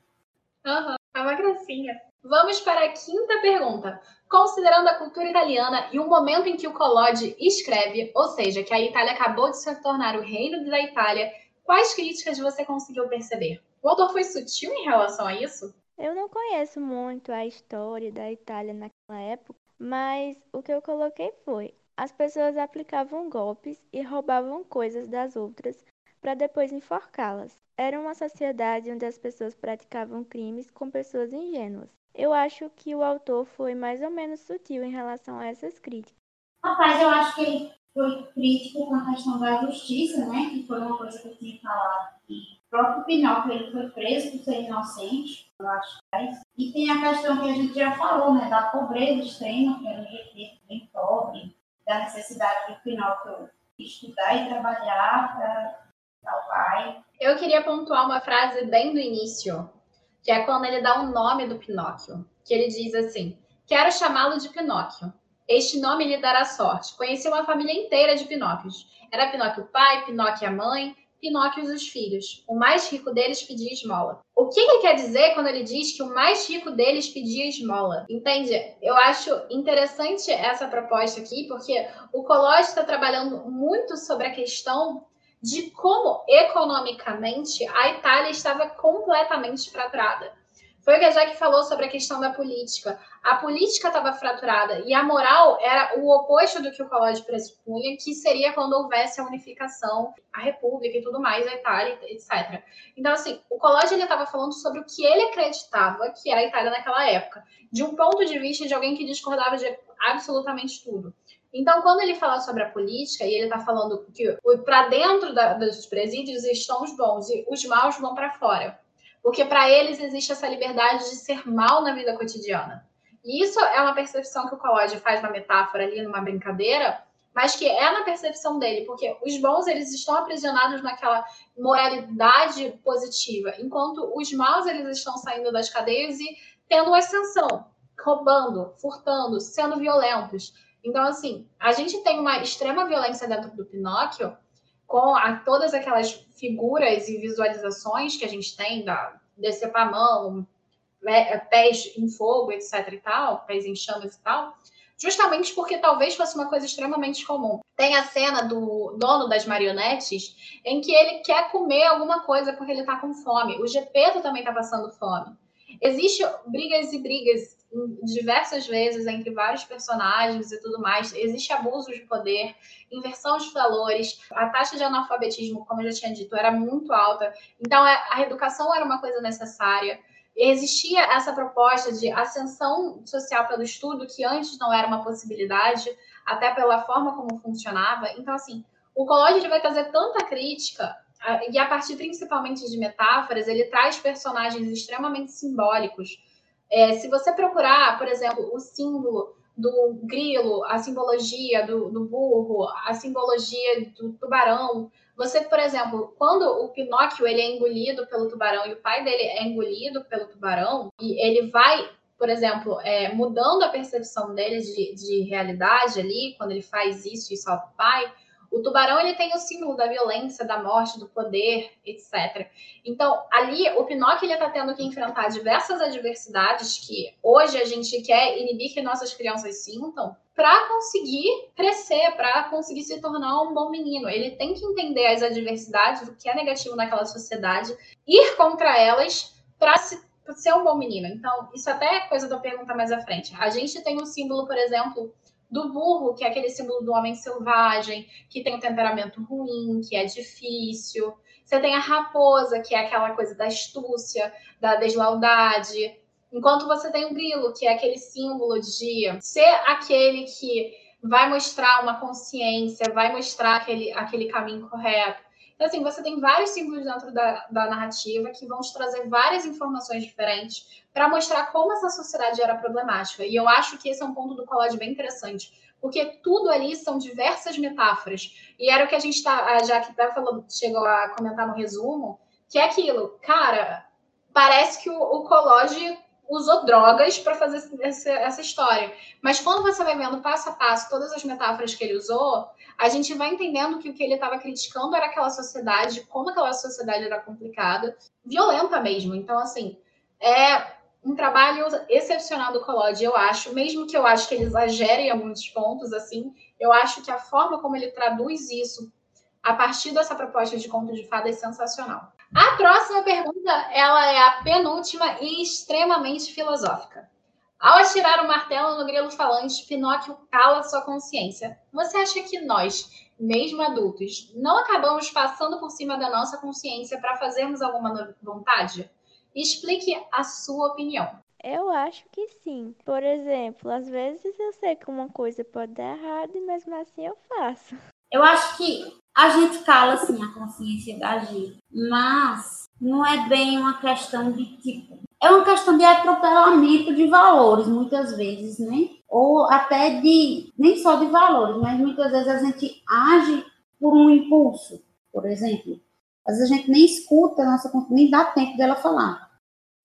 S1: Aham, é uma gracinha. Vamos para a quinta pergunta. Considerando a cultura italiana e o momento em que o Collodi escreve, ou seja, que a Itália acabou de se tornar o reino da Itália, quais críticas você conseguiu perceber? O autor foi sutil em relação a isso?
S3: Eu não conheço muito a história da Itália naquela época, mas o que eu coloquei foi: as pessoas aplicavam golpes e roubavam coisas das outras para depois enforcá-las. Era uma sociedade onde as pessoas praticavam crimes com pessoas ingênuas. Eu acho que o autor foi mais ou menos sutil em relação a essas críticas.
S2: Rapaz, eu acho que ele foi crítico com a questão da justiça, né? Que foi uma coisa que eu tinha falado. E o próprio Pinóquio, ele foi preso por ser inocente, eu acho que é isso. E tem a questão que a gente já falou, né? Da pobreza extrema, que era um GT bem pobre, da necessidade do Pinóquio estudar e trabalhar para salvar.
S1: Eu queria pontuar uma frase bem do início, que é quando ele dá o nome do Pinóquio, que ele diz assim: Quero chamá-lo de Pinóquio. Este nome lhe dará sorte. Conheci uma família inteira de Pinóquios. Era Pinóquio o pai, Pinóquio a mãe, Pinóquio os filhos. O mais rico deles pedia esmola. O que ele quer dizer quando ele diz que o mais rico deles pedia esmola? Entende? Eu acho interessante essa proposta aqui, porque o Colossi está trabalhando muito sobre a questão de como economicamente a Itália estava completamente fraturada. Foi o que a Jack falou sobre a questão da política. A política estava fraturada e a moral era o oposto do que o Collodi pressupunha, que seria quando houvesse a unificação, a república e tudo mais, a Itália, etc. Então, assim, o Collodi estava falando sobre o que ele acreditava que era a Itália naquela época, de um ponto de vista de alguém que discordava de absolutamente tudo. Então, quando ele fala sobre a política, e ele está falando que para dentro da, dos presídios estão os bons e os maus vão para fora. Porque para eles existe essa liberdade de ser mal na vida cotidiana. E isso é uma percepção que o Collodi faz na metáfora ali, numa brincadeira, mas que é na percepção dele, porque os bons eles estão aprisionados naquela moralidade positiva, enquanto os maus eles estão saindo das cadeias e tendo ascensão, roubando, furtando, sendo violentos. Então, assim, a gente tem uma extrema violência dentro do Pinóquio, com a, todas aquelas figuras e visualizações que a gente tem da a mão, é, pés em fogo, etc e tal, pés em chamas e tal, justamente porque talvez fosse uma coisa extremamente comum. Tem a cena do dono das marionetes em que ele quer comer alguma coisa porque ele tá com fome. O Gepeto também tá passando fome. Existem brigas e brigas diversas vezes entre vários personagens e tudo mais. Existe abuso de poder, inversão de valores, a taxa de analfabetismo, como eu já tinha dito, era muito alta. Então, é, a educação era uma coisa necessária. Existia essa proposta de ascensão social pelo estudo, que antes não era uma possibilidade, até pela forma como funcionava. Então, assim, o Collodi vai trazer tanta crítica e a partir principalmente de metáforas, ele traz personagens extremamente simbólicos É, se você procurar, por exemplo, o símbolo do grilo, a simbologia do, do burro, a simbologia do tubarão, você, por exemplo, quando o Pinóquio ele é engolido pelo tubarão e o pai dele é engolido pelo tubarão, e ele vai, por exemplo, é, mudando a percepção dele de, de realidade ali, quando ele faz isso e salva o pai, o tubarão ele tem o símbolo da violência, da morte, do poder, etc. Então, ali, o Pinóquio ele está tendo que enfrentar diversas adversidades que hoje a gente quer inibir que nossas crianças sintam, para conseguir crescer, para conseguir se tornar um bom menino. Ele tem que entender as adversidades, o que é negativo naquela sociedade, ir contra elas para ser um bom menino. Então, isso até é coisa da pergunta mais à frente. A gente tem um símbolo, por exemplo, do burro, que é aquele símbolo do homem selvagem, que tem um temperamento ruim, que é difícil. Você tem a raposa, que é aquela coisa da astúcia, da deslealdade. Enquanto você tem o grilo, que é aquele símbolo de ser aquele que vai mostrar uma consciência, vai mostrar aquele, aquele caminho correto. Então, assim, você tem vários símbolos dentro da, da narrativa que vão te trazer várias informações diferentes para mostrar como essa sociedade era problemática. E eu acho que esse é um ponto do colégio bem interessante, porque tudo ali são diversas metáforas. E era o que a gente está, já que até falou, chegou a comentar no resumo, que é aquilo, cara, parece que o, o colégio usou drogas para fazer essa, essa, história. Mas quando você vai vendo passo a passo todas as metáforas que ele usou, a gente vai entendendo que o que ele estava criticando era aquela sociedade, como aquela sociedade era complicada, violenta mesmo. Então, assim, é um trabalho excepcional do Collodi, eu acho, mesmo que eu acho que ele exagere em alguns pontos, assim, eu acho que a forma como ele traduz isso a partir dessa proposta de conto de fada é sensacional. A próxima pergunta, ela é a penúltima e extremamente filosófica. Ao atirar o martelo no grilo falante, Pinóquio cala sua consciência. Você acha que nós, mesmo adultos, não acabamos passando por cima da nossa consciência para fazermos alguma vontade? Explique a sua opinião.
S3: Eu acho que sim. Por exemplo, às vezes eu sei que uma coisa pode dar errado e mesmo assim eu faço.
S2: Eu acho que a gente cala sim a consciência da agir, mas não é bem uma questão de tipo é uma questão de atropelamento de valores, muitas vezes, né? Ou até de, nem só de valores, mas muitas vezes a gente age por um impulso, por exemplo. Às vezes a gente nem escuta a nossa nem dá tempo dela falar.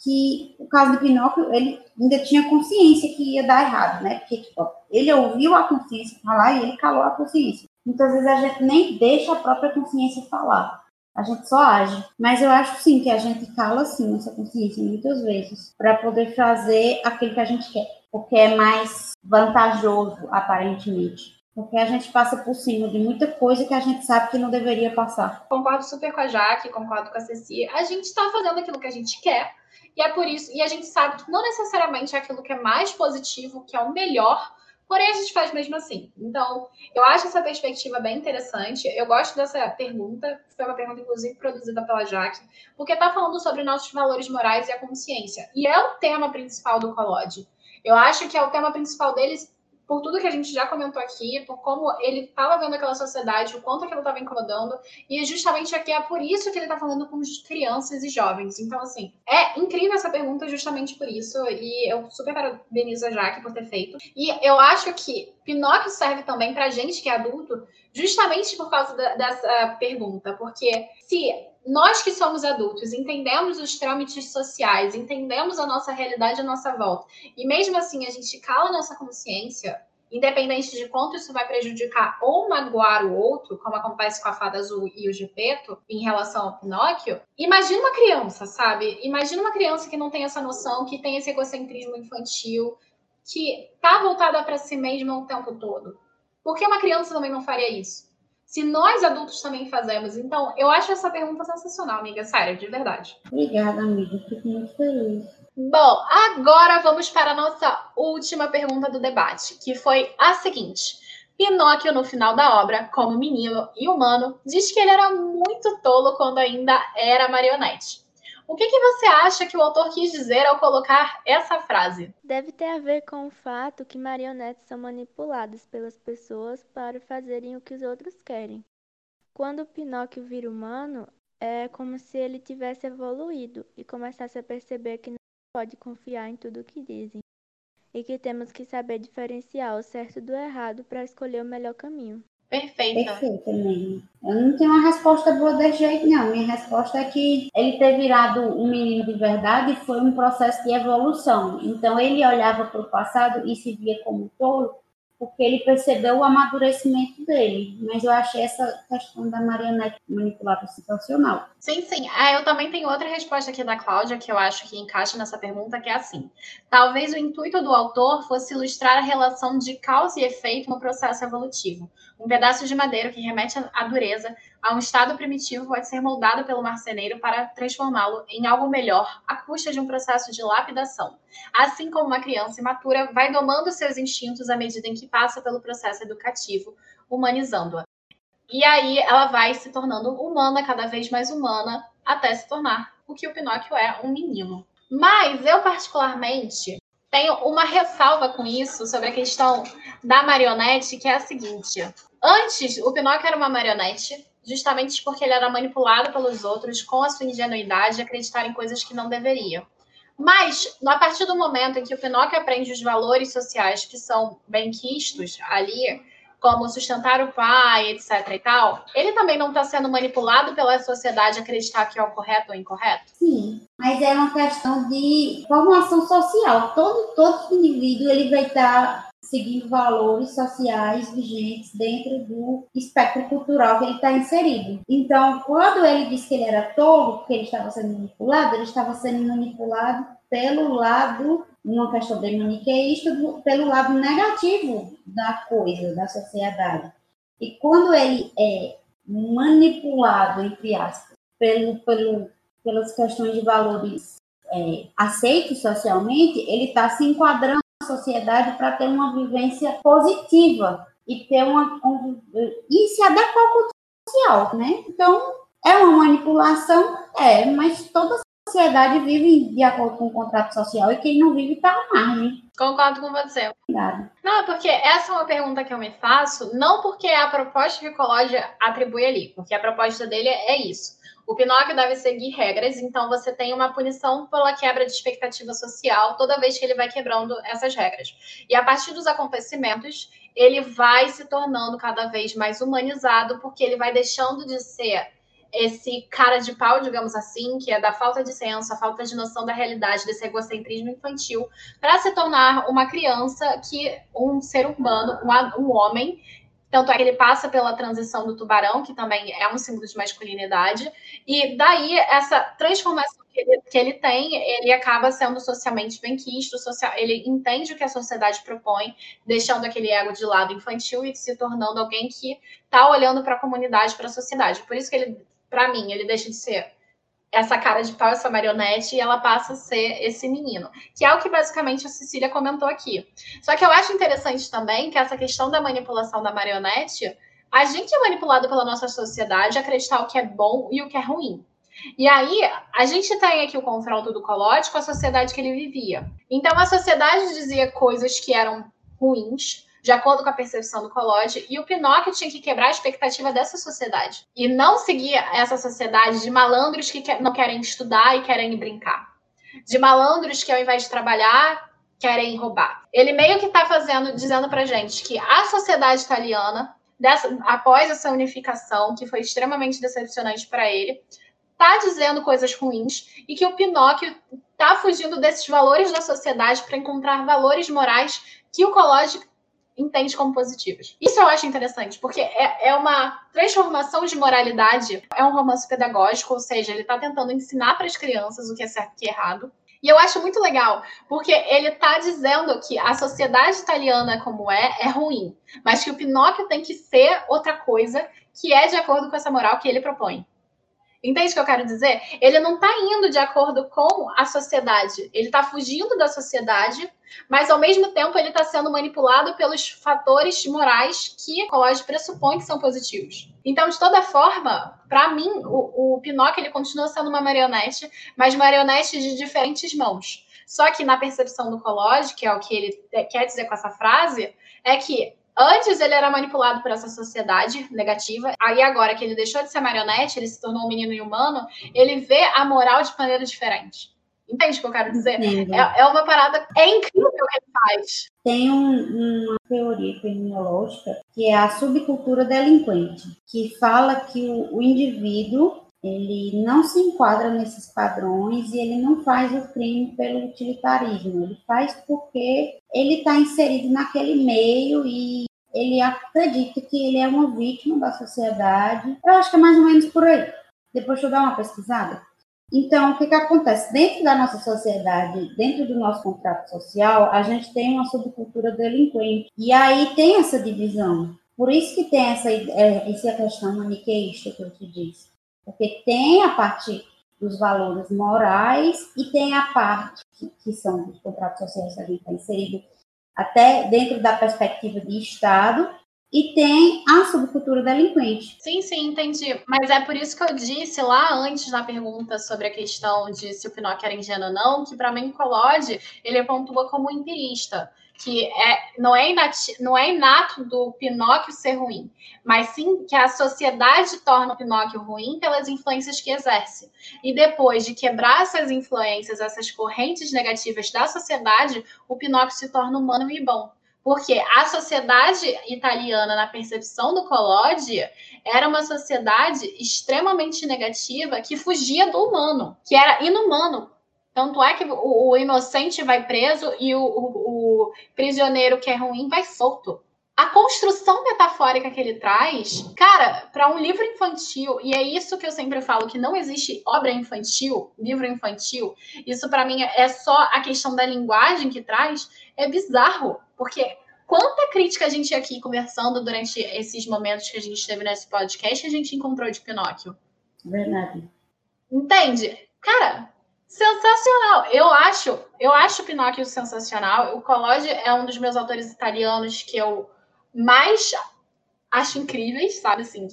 S2: Que o caso do Pinóquio, ele ainda tinha consciência que ia dar errado, né? Porque tipo, ele ouviu a consciência falar e ele calou a consciência. Muitas vezes a gente nem deixa a própria consciência falar. A gente só age. Mas eu acho sim que a gente cala sim nossa consciência muitas vezes para poder fazer aquilo que a gente quer, porque é mais vantajoso aparentemente. Porque a gente passa por cima de muita coisa que a gente sabe que não deveria passar.
S1: Concordo super com a Jaque, concordo com a Ceci. A gente está fazendo aquilo que a gente quer. E é por isso, e a gente sabe que não necessariamente é aquilo que é mais positivo, que é o melhor, Porém, a gente faz mesmo assim. Então, eu acho essa perspectiva bem interessante. Eu gosto dessa pergunta, foi uma pergunta, inclusive, produzida pela Jaque, porque está falando sobre nossos valores morais e a consciência. E é o tema principal do Collodi. Eu acho que é o tema principal deles por tudo que a gente já comentou aqui, por como ele estava vendo aquela sociedade, o quanto aquilo estava incomodando, e justamente aqui é por isso que ele está falando com crianças e jovens. Então, assim, é incrível essa pergunta justamente por isso, e eu super parabenizo a Jaque por ter feito. E eu acho que Pinóquio serve também para gente que é adulto, justamente por causa da, dessa pergunta, porque se nós que somos adultos entendemos os trâmites sociais, entendemos a nossa realidade à nossa volta, e mesmo assim a gente cala a nossa consciência, independente de quanto isso vai prejudicar ou magoar o outro, como acontece com a Fada Azul e o Gepeto, em relação ao Pinóquio, imagina uma criança, sabe? Imagina uma criança que não tem essa noção, que tem esse egocentrismo infantil, que tá voltada para si mesma o tempo todo. Por que uma criança também não faria isso? Se nós adultos também fazemos. Então, eu acho essa pergunta sensacional, amiga. Sério, de verdade.
S2: Obrigada, amiga. Fico muito feliz.
S1: Bom, agora vamos para a nossa última pergunta do debate, que foi a seguinte. Pinóquio, no final da obra, como menino e humano, diz que ele era muito tolo quando ainda era marionete. O que, que, você acha que o autor quis dizer ao colocar essa frase?
S3: Deve ter a ver com o fato que marionetes são manipuladas pelas pessoas para fazerem o que os outros querem. Quando Pinóquio vira humano, é como se ele tivesse evoluído e começasse a perceber que pode confiar em tudo o que dizem e que temos que saber diferenciar o certo do errado para escolher o melhor caminho.
S1: Perfeita.
S2: Perfeito mesmo. Eu não tenho uma resposta boa desse jeito, não. Minha resposta é que ele ter virado um menino de verdade foi um processo de evolução. Então, ele olhava para o passado e se via como tolo, porque ele percebeu o amadurecimento dele. Mas eu achei essa questão da marionete manipulável sensacional.
S1: Sim, sim. Ah, eu também tenho outra resposta aqui da Cláudia, que eu acho que encaixa nessa pergunta, que é assim. Talvez o intuito do autor fosse ilustrar a relação de causa e efeito no processo evolutivo. Um pedaço de madeira que remete à dureza a um estado primitivo pode ser moldado pelo marceneiro para transformá-lo em algo melhor, à custa de um processo de lapidação. Assim como uma criança imatura vai domando seus instintos à medida em que passa pelo processo educativo, humanizando-a. E aí ela vai se tornando humana, cada vez mais humana, até se tornar o que o Pinóquio é, um menino. Mas eu, particularmente, tenho uma ressalva com isso sobre a questão da marionete, que é a seguinte: Antes, o Pinóquio era uma marionete, justamente porque ele era manipulado pelos outros com a sua ingenuidade de acreditar em coisas que não deveria. Mas, a partir do momento em que o Pinóquio aprende os valores sociais que são bem quistos ali, como sustentar o pai, etc e tal, ele também não está sendo manipulado pela sociedade acreditar que é o correto ou incorreto?
S2: Sim, mas é uma questão de formação social. Todo, todo indivíduo ele vai estar seguindo valores sociais vigentes dentro do espectro cultural que ele está inserido. Então, quando ele disse que ele era tolo, porque ele estava sendo manipulado, ele estava sendo manipulado pelo lado, numa questão de maniqueísta, pelo lado negativo da coisa, da sociedade. E quando ele é manipulado, entre aspas, pelo, pelo, pelas questões de valores é, aceitos socialmente, ele está se enquadrando sociedade para ter uma vivência positiva e ter uma um, e se adequar ao social, né? Então é uma manipulação, é, mas toda sociedade vive de acordo com o contrato social e quem não vive está à margem.
S1: Concordo com você.
S2: Obrigada.
S1: Não, porque essa é uma pergunta que eu me faço, não porque é a proposta que o Cológia atribui ali, porque a proposta dele é isso. O Pinóquio deve seguir regras, então você tem uma punição pela quebra de expectativa social toda vez que ele vai quebrando essas regras. E a partir dos acontecimentos, ele vai se tornando cada vez mais humanizado, porque ele vai deixando de ser esse cara de pau, digamos assim, que é da falta de senso, a falta de noção da realidade, desse egocentrismo infantil, para se tornar uma criança que um ser humano, um, um homem tanto é que ele passa pela transição do tubarão, que também é um símbolo de masculinidade, e daí essa transformação que ele, que ele tem, ele acaba sendo socialmente benquisto, social, ele entende o que a sociedade propõe, deixando aquele ego de lado infantil e se tornando alguém que está olhando para a comunidade, para a sociedade. Por isso que ele, para mim, ele deixa de ser essa cara de pau, essa marionete, e ela passa a ser esse menino, que é o que basicamente a Cecília comentou aqui. Só que eu acho interessante também que essa questão da manipulação da marionete, a gente é manipulado pela nossa sociedade a acreditar o que é bom e o que é ruim. E aí, a gente tem aqui o confronto do Colote com a sociedade que ele vivia. Então, a sociedade dizia coisas que eram ruins, de acordo com a percepção do Collodi, e o Pinóquio tinha que quebrar a expectativa dessa sociedade e não seguir essa sociedade de malandros que não querem estudar e querem brincar, de malandros que ao invés de trabalhar querem roubar. Ele meio que está fazendo, dizendo para gente que a sociedade italiana, dessa, após essa unificação que foi extremamente decepcionante para ele, está dizendo coisas ruins e que o Pinóquio está fugindo desses valores da sociedade para encontrar valores morais que o Collodi entende como positivas. Isso eu acho interessante, porque é, é uma transformação de moralidade, é um romance pedagógico, ou seja, ele está tentando ensinar para as crianças o que é certo e errado. E eu acho muito legal, porque ele está dizendo que a sociedade italiana como é, é ruim, mas que o Pinóquio tem que ser outra coisa que é de acordo com essa moral que ele propõe. Entende o que eu quero dizer? Ele não está indo de acordo com a sociedade. Ele está fugindo da sociedade, mas ao mesmo tempo ele está sendo manipulado pelos fatores morais que o colégio pressupõe que são positivos. Então, de toda forma, para mim, o, o Pinóquio ele continua sendo uma marionete, mas marionete de diferentes mãos. Só que na percepção do Collodi, que é o que ele quer dizer com essa frase, é que Antes ele era manipulado por essa sociedade negativa. Aí agora que ele deixou de ser marionete, ele se tornou um menino humano, ele vê a moral de maneira diferente. Entende o que eu quero dizer? É, é, uma parada. É incrível o que ele faz.
S2: Tem um, uma teoria criminológica que é a subcultura delinquente, que fala que o, o indivíduo ele não se enquadra nesses padrões e ele não faz o crime pelo utilitarismo, ele faz porque ele está inserido naquele meio e ele acredita que ele é uma vítima da sociedade. Eu acho que é mais ou menos por aí. Depois eu dar uma pesquisada. Então, o que, que acontece? Dentro da nossa sociedade, dentro do nosso contrato social, a gente tem uma subcultura delinquente. E aí tem essa divisão. Por isso que tem essa, é, essa questão maniqueísta que eu te disse. Porque tem a parte dos valores morais e tem a parte que, que são dos contratos sociais que a gente está inserido até dentro da perspectiva de Estado, e tem a subcultura delinquente.
S1: Sim, sim, entendi. Mas é por isso que eu disse lá antes na pergunta sobre a questão de se o Pinóquio era ingênuo ou não, que para mim Collodi, ele pontua como empirista que é, não, é inati, não é inato do Pinóquio ser ruim, mas sim que a sociedade torna o Pinóquio ruim pelas influências que exerce. E depois de quebrar essas influências, essas correntes negativas da sociedade, o Pinóquio se torna humano e bom. Porque a sociedade italiana, na percepção do Collodi, era uma sociedade extremamente negativa que fugia do humano, que era inumano tanto é que o, o inocente vai preso e o, o, o, prisioneiro que é ruim vai solto. A construção metafórica que ele traz, cara, para um livro infantil, e é isso que eu sempre falo, que não existe obra infantil, livro infantil, isso para mim é só a questão da linguagem que traz, é bizarro, porque quanta crítica a gente aqui conversando durante esses momentos que a gente teve nesse podcast, a gente encontrou de Pinóquio.
S2: Verdade.
S1: Entende? Cara, Sensacional. Eu acho, eu acho Pinóquio sensacional. O Collodi é um dos meus autores italianos que eu mais acho incríveis, sabe assim,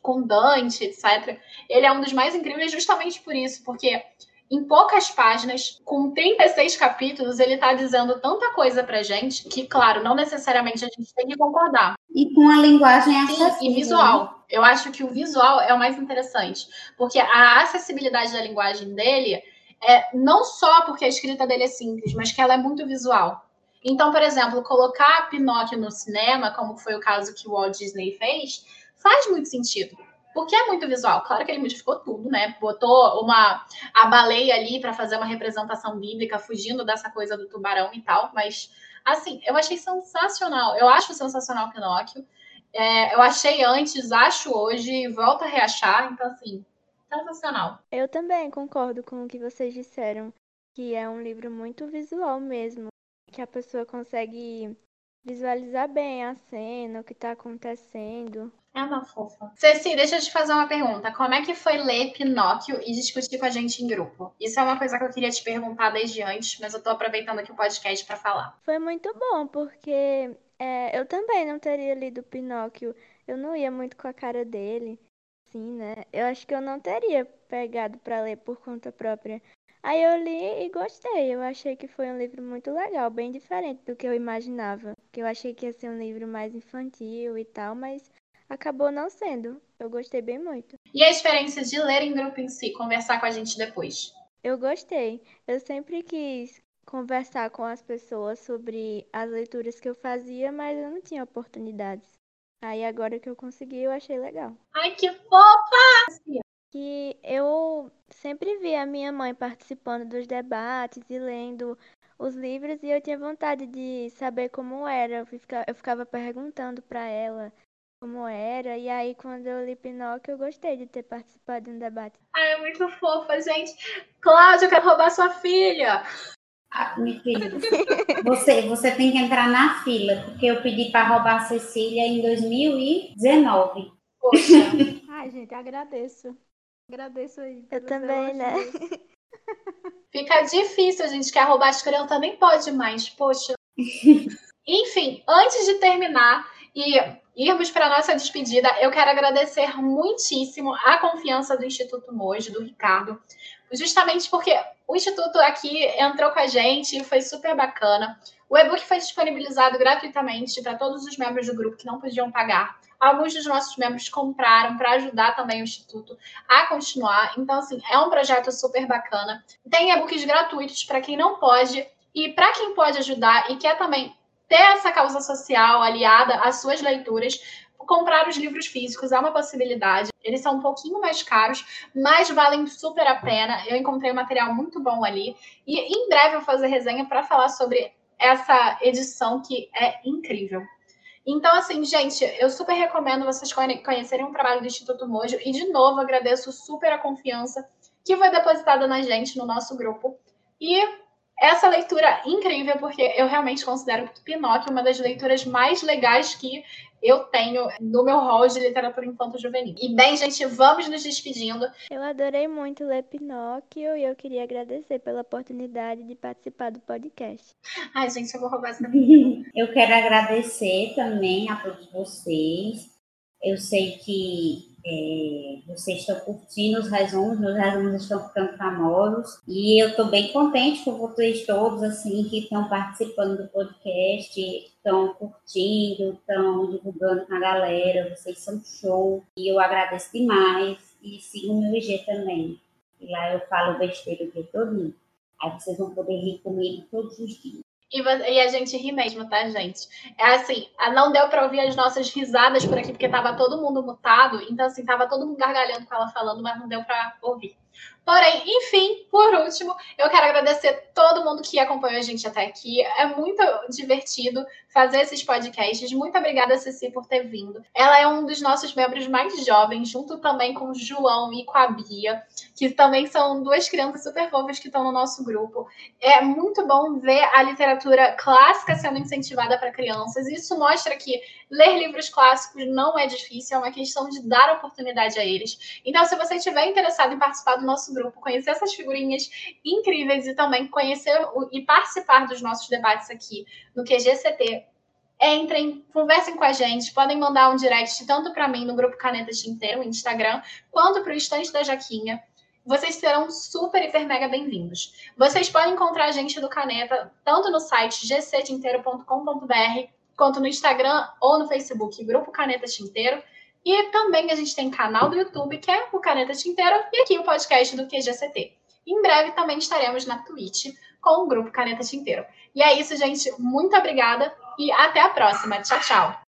S1: com Dante, etc. Ele é um dos mais incríveis justamente por isso, porque em poucas páginas, com 36 capítulos, ele está dizendo tanta coisa pra gente que, claro, não necessariamente a gente tem que concordar.
S2: E com a linguagem acessível.
S1: e visual. Eu acho que o visual é o mais interessante, porque a acessibilidade da linguagem dele é, não só porque a escrita dele é simples, mas que ela é muito visual. Então, por exemplo, colocar Pinóquio no cinema, como foi o caso que o Walt Disney fez, faz muito sentido. Porque é muito visual. Claro que ele modificou tudo, né? Botou uma a baleia ali para fazer uma representação bíblica, fugindo dessa coisa do tubarão e tal. Mas, assim, eu achei sensacional. Eu acho sensacional Pinóquio. É, eu achei antes, acho hoje, volto a reachar. Então, assim, sensacional.
S3: Eu também concordo com o que vocês disseram, que é um livro muito visual mesmo, que a pessoa consegue visualizar bem a cena, o que está acontecendo.
S1: É uma fofa. Ceci, deixa eu te fazer uma pergunta. Como é que foi ler Pinóquio e discutir com a gente em grupo? Isso é uma coisa que eu queria te perguntar desde antes, mas eu tô aproveitando aqui o podcast para falar.
S3: Foi muito bom, porque é, eu também não teria lido Pinóquio. Eu não ia muito com a cara dele assim, né? Eu acho que eu não teria pegado para ler por conta própria. Aí eu li e gostei. Eu achei que foi um livro muito legal, bem diferente do que eu imaginava. Que eu achei que ia ser um livro mais infantil e tal, mas acabou não sendo. Eu gostei bem muito.
S1: E a experiência de ler em grupo em si, conversar com a gente depois?
S3: Eu gostei. Eu sempre quis conversar com as pessoas sobre as leituras que eu fazia, mas eu não tinha oportunidades. Aí agora que eu consegui, eu achei legal.
S1: Ai, que fofa!
S3: Que eu sempre vi a minha mãe participando dos debates e lendo os livros e eu tinha vontade de saber como era. Eu ficava perguntando para ela como era. E aí, quando eu li Pinóquio, eu gostei de ter participado de um debate.
S1: Ai, é muito fofa, gente. Cláudia, eu quero roubar sua filha.
S2: Ah, você, você tem que entrar na fila, porque eu pedi para roubar a Cecília em 2019.
S1: Poxa.
S3: Ai, gente, agradeço. Agradeço aí. Eu também, né?
S1: Fica difícil, a gente quer roubar as crianças, nem pode mais, poxa. Enfim, antes de terminar e irmos para nossa despedida, eu quero agradecer muitíssimo a confiança do Instituto Moji, do Ricardo, justamente porque o Instituto aqui entrou com a gente e foi super bacana. O e-book foi disponibilizado gratuitamente para todos os membros do grupo que não podiam pagar. Alguns dos nossos membros compraram para ajudar também o Instituto a continuar. Então, assim, é um projeto super bacana. Tem e-books gratuitos para quem não pode e para quem pode ajudar e quer também ter essa causa social aliada às suas leituras, comprar os livros físicos é uma possibilidade. Eles são um pouquinho mais caros, mas valem super a pena. Eu encontrei um material muito bom ali. E em breve eu vou fazer resenha para falar sobre essa edição que é incrível. Então, assim, gente, eu super recomendo vocês conhecerem o trabalho do Instituto Mojo. E, de novo, agradeço super a confiança que foi depositada na gente, no nosso grupo. E essa leitura incrível, porque eu realmente considero Pinóquio uma das leituras mais legais que eu tenho no meu rol de literatura infanto-juvenil. E bem, gente, vamos nos despedindo.
S3: Eu adorei muito ler Pinóquio e eu queria agradecer pela oportunidade de participar do podcast.
S1: Ai, gente, eu vou roubar essa
S2: Eu quero agradecer também a todos vocês. Eu sei que é, vocês estão curtindo os resumos, meus resumos estão ficando famosos e eu estou bem contente com vocês todos assim que estão participando do podcast, estão curtindo, estão divulgando com a galera, vocês são show e eu agradeço demais e siga o meu IG também. E lá eu falo besteira o dia todo. Aí vocês vão poder rir comigo todos os dias.
S1: E, e, a gente ri mesmo, tá, gente? É assim, não deu para ouvir as nossas risadas por aqui, porque tava todo mundo mutado. Então, assim, tava todo mundo gargalhando com ela falando, mas não deu para ouvir. Porém, enfim, por último, eu quero agradecer todo mundo que acompanhou a gente até aqui. É muito divertido fazer esses podcasts. Muito obrigada, Ceci, por ter vindo. Ela é um dos nossos membros mais jovens, junto também com o João e com a Bia, que também são duas crianças super fofas que estão no nosso grupo. É muito bom ver a literatura clássica sendo incentivada para crianças. Isso mostra que ler livros clássicos não é difícil, é uma questão de dar oportunidade a eles. Então, se você estiver interessado em participar do nosso grupo, conhecer essas figurinhas incríveis e também conhecer e participar dos nossos debates aqui no QGCT, entrem, conversem com a gente, podem mandar um direct tanto para mim no grupo Caneta Tinteiro, Instagram, quanto para o Estante da Jaquinha. Vocês serão super, hiper, mega bem-vindos. Vocês podem encontrar a gente do Caneta tanto no site gctinteiro.com.br, quanto no Instagram ou no Facebook, Grupo Caneta Tinteiro. E também a gente tem canal do YouTube, que é o Caneta Tinteiro, e aqui o podcast do QGCT. Em breve também estaremos na Twitch com o grupo Caneta Tinteiro. E é isso, gente. Muito obrigada e até a próxima. Tchau, tchau.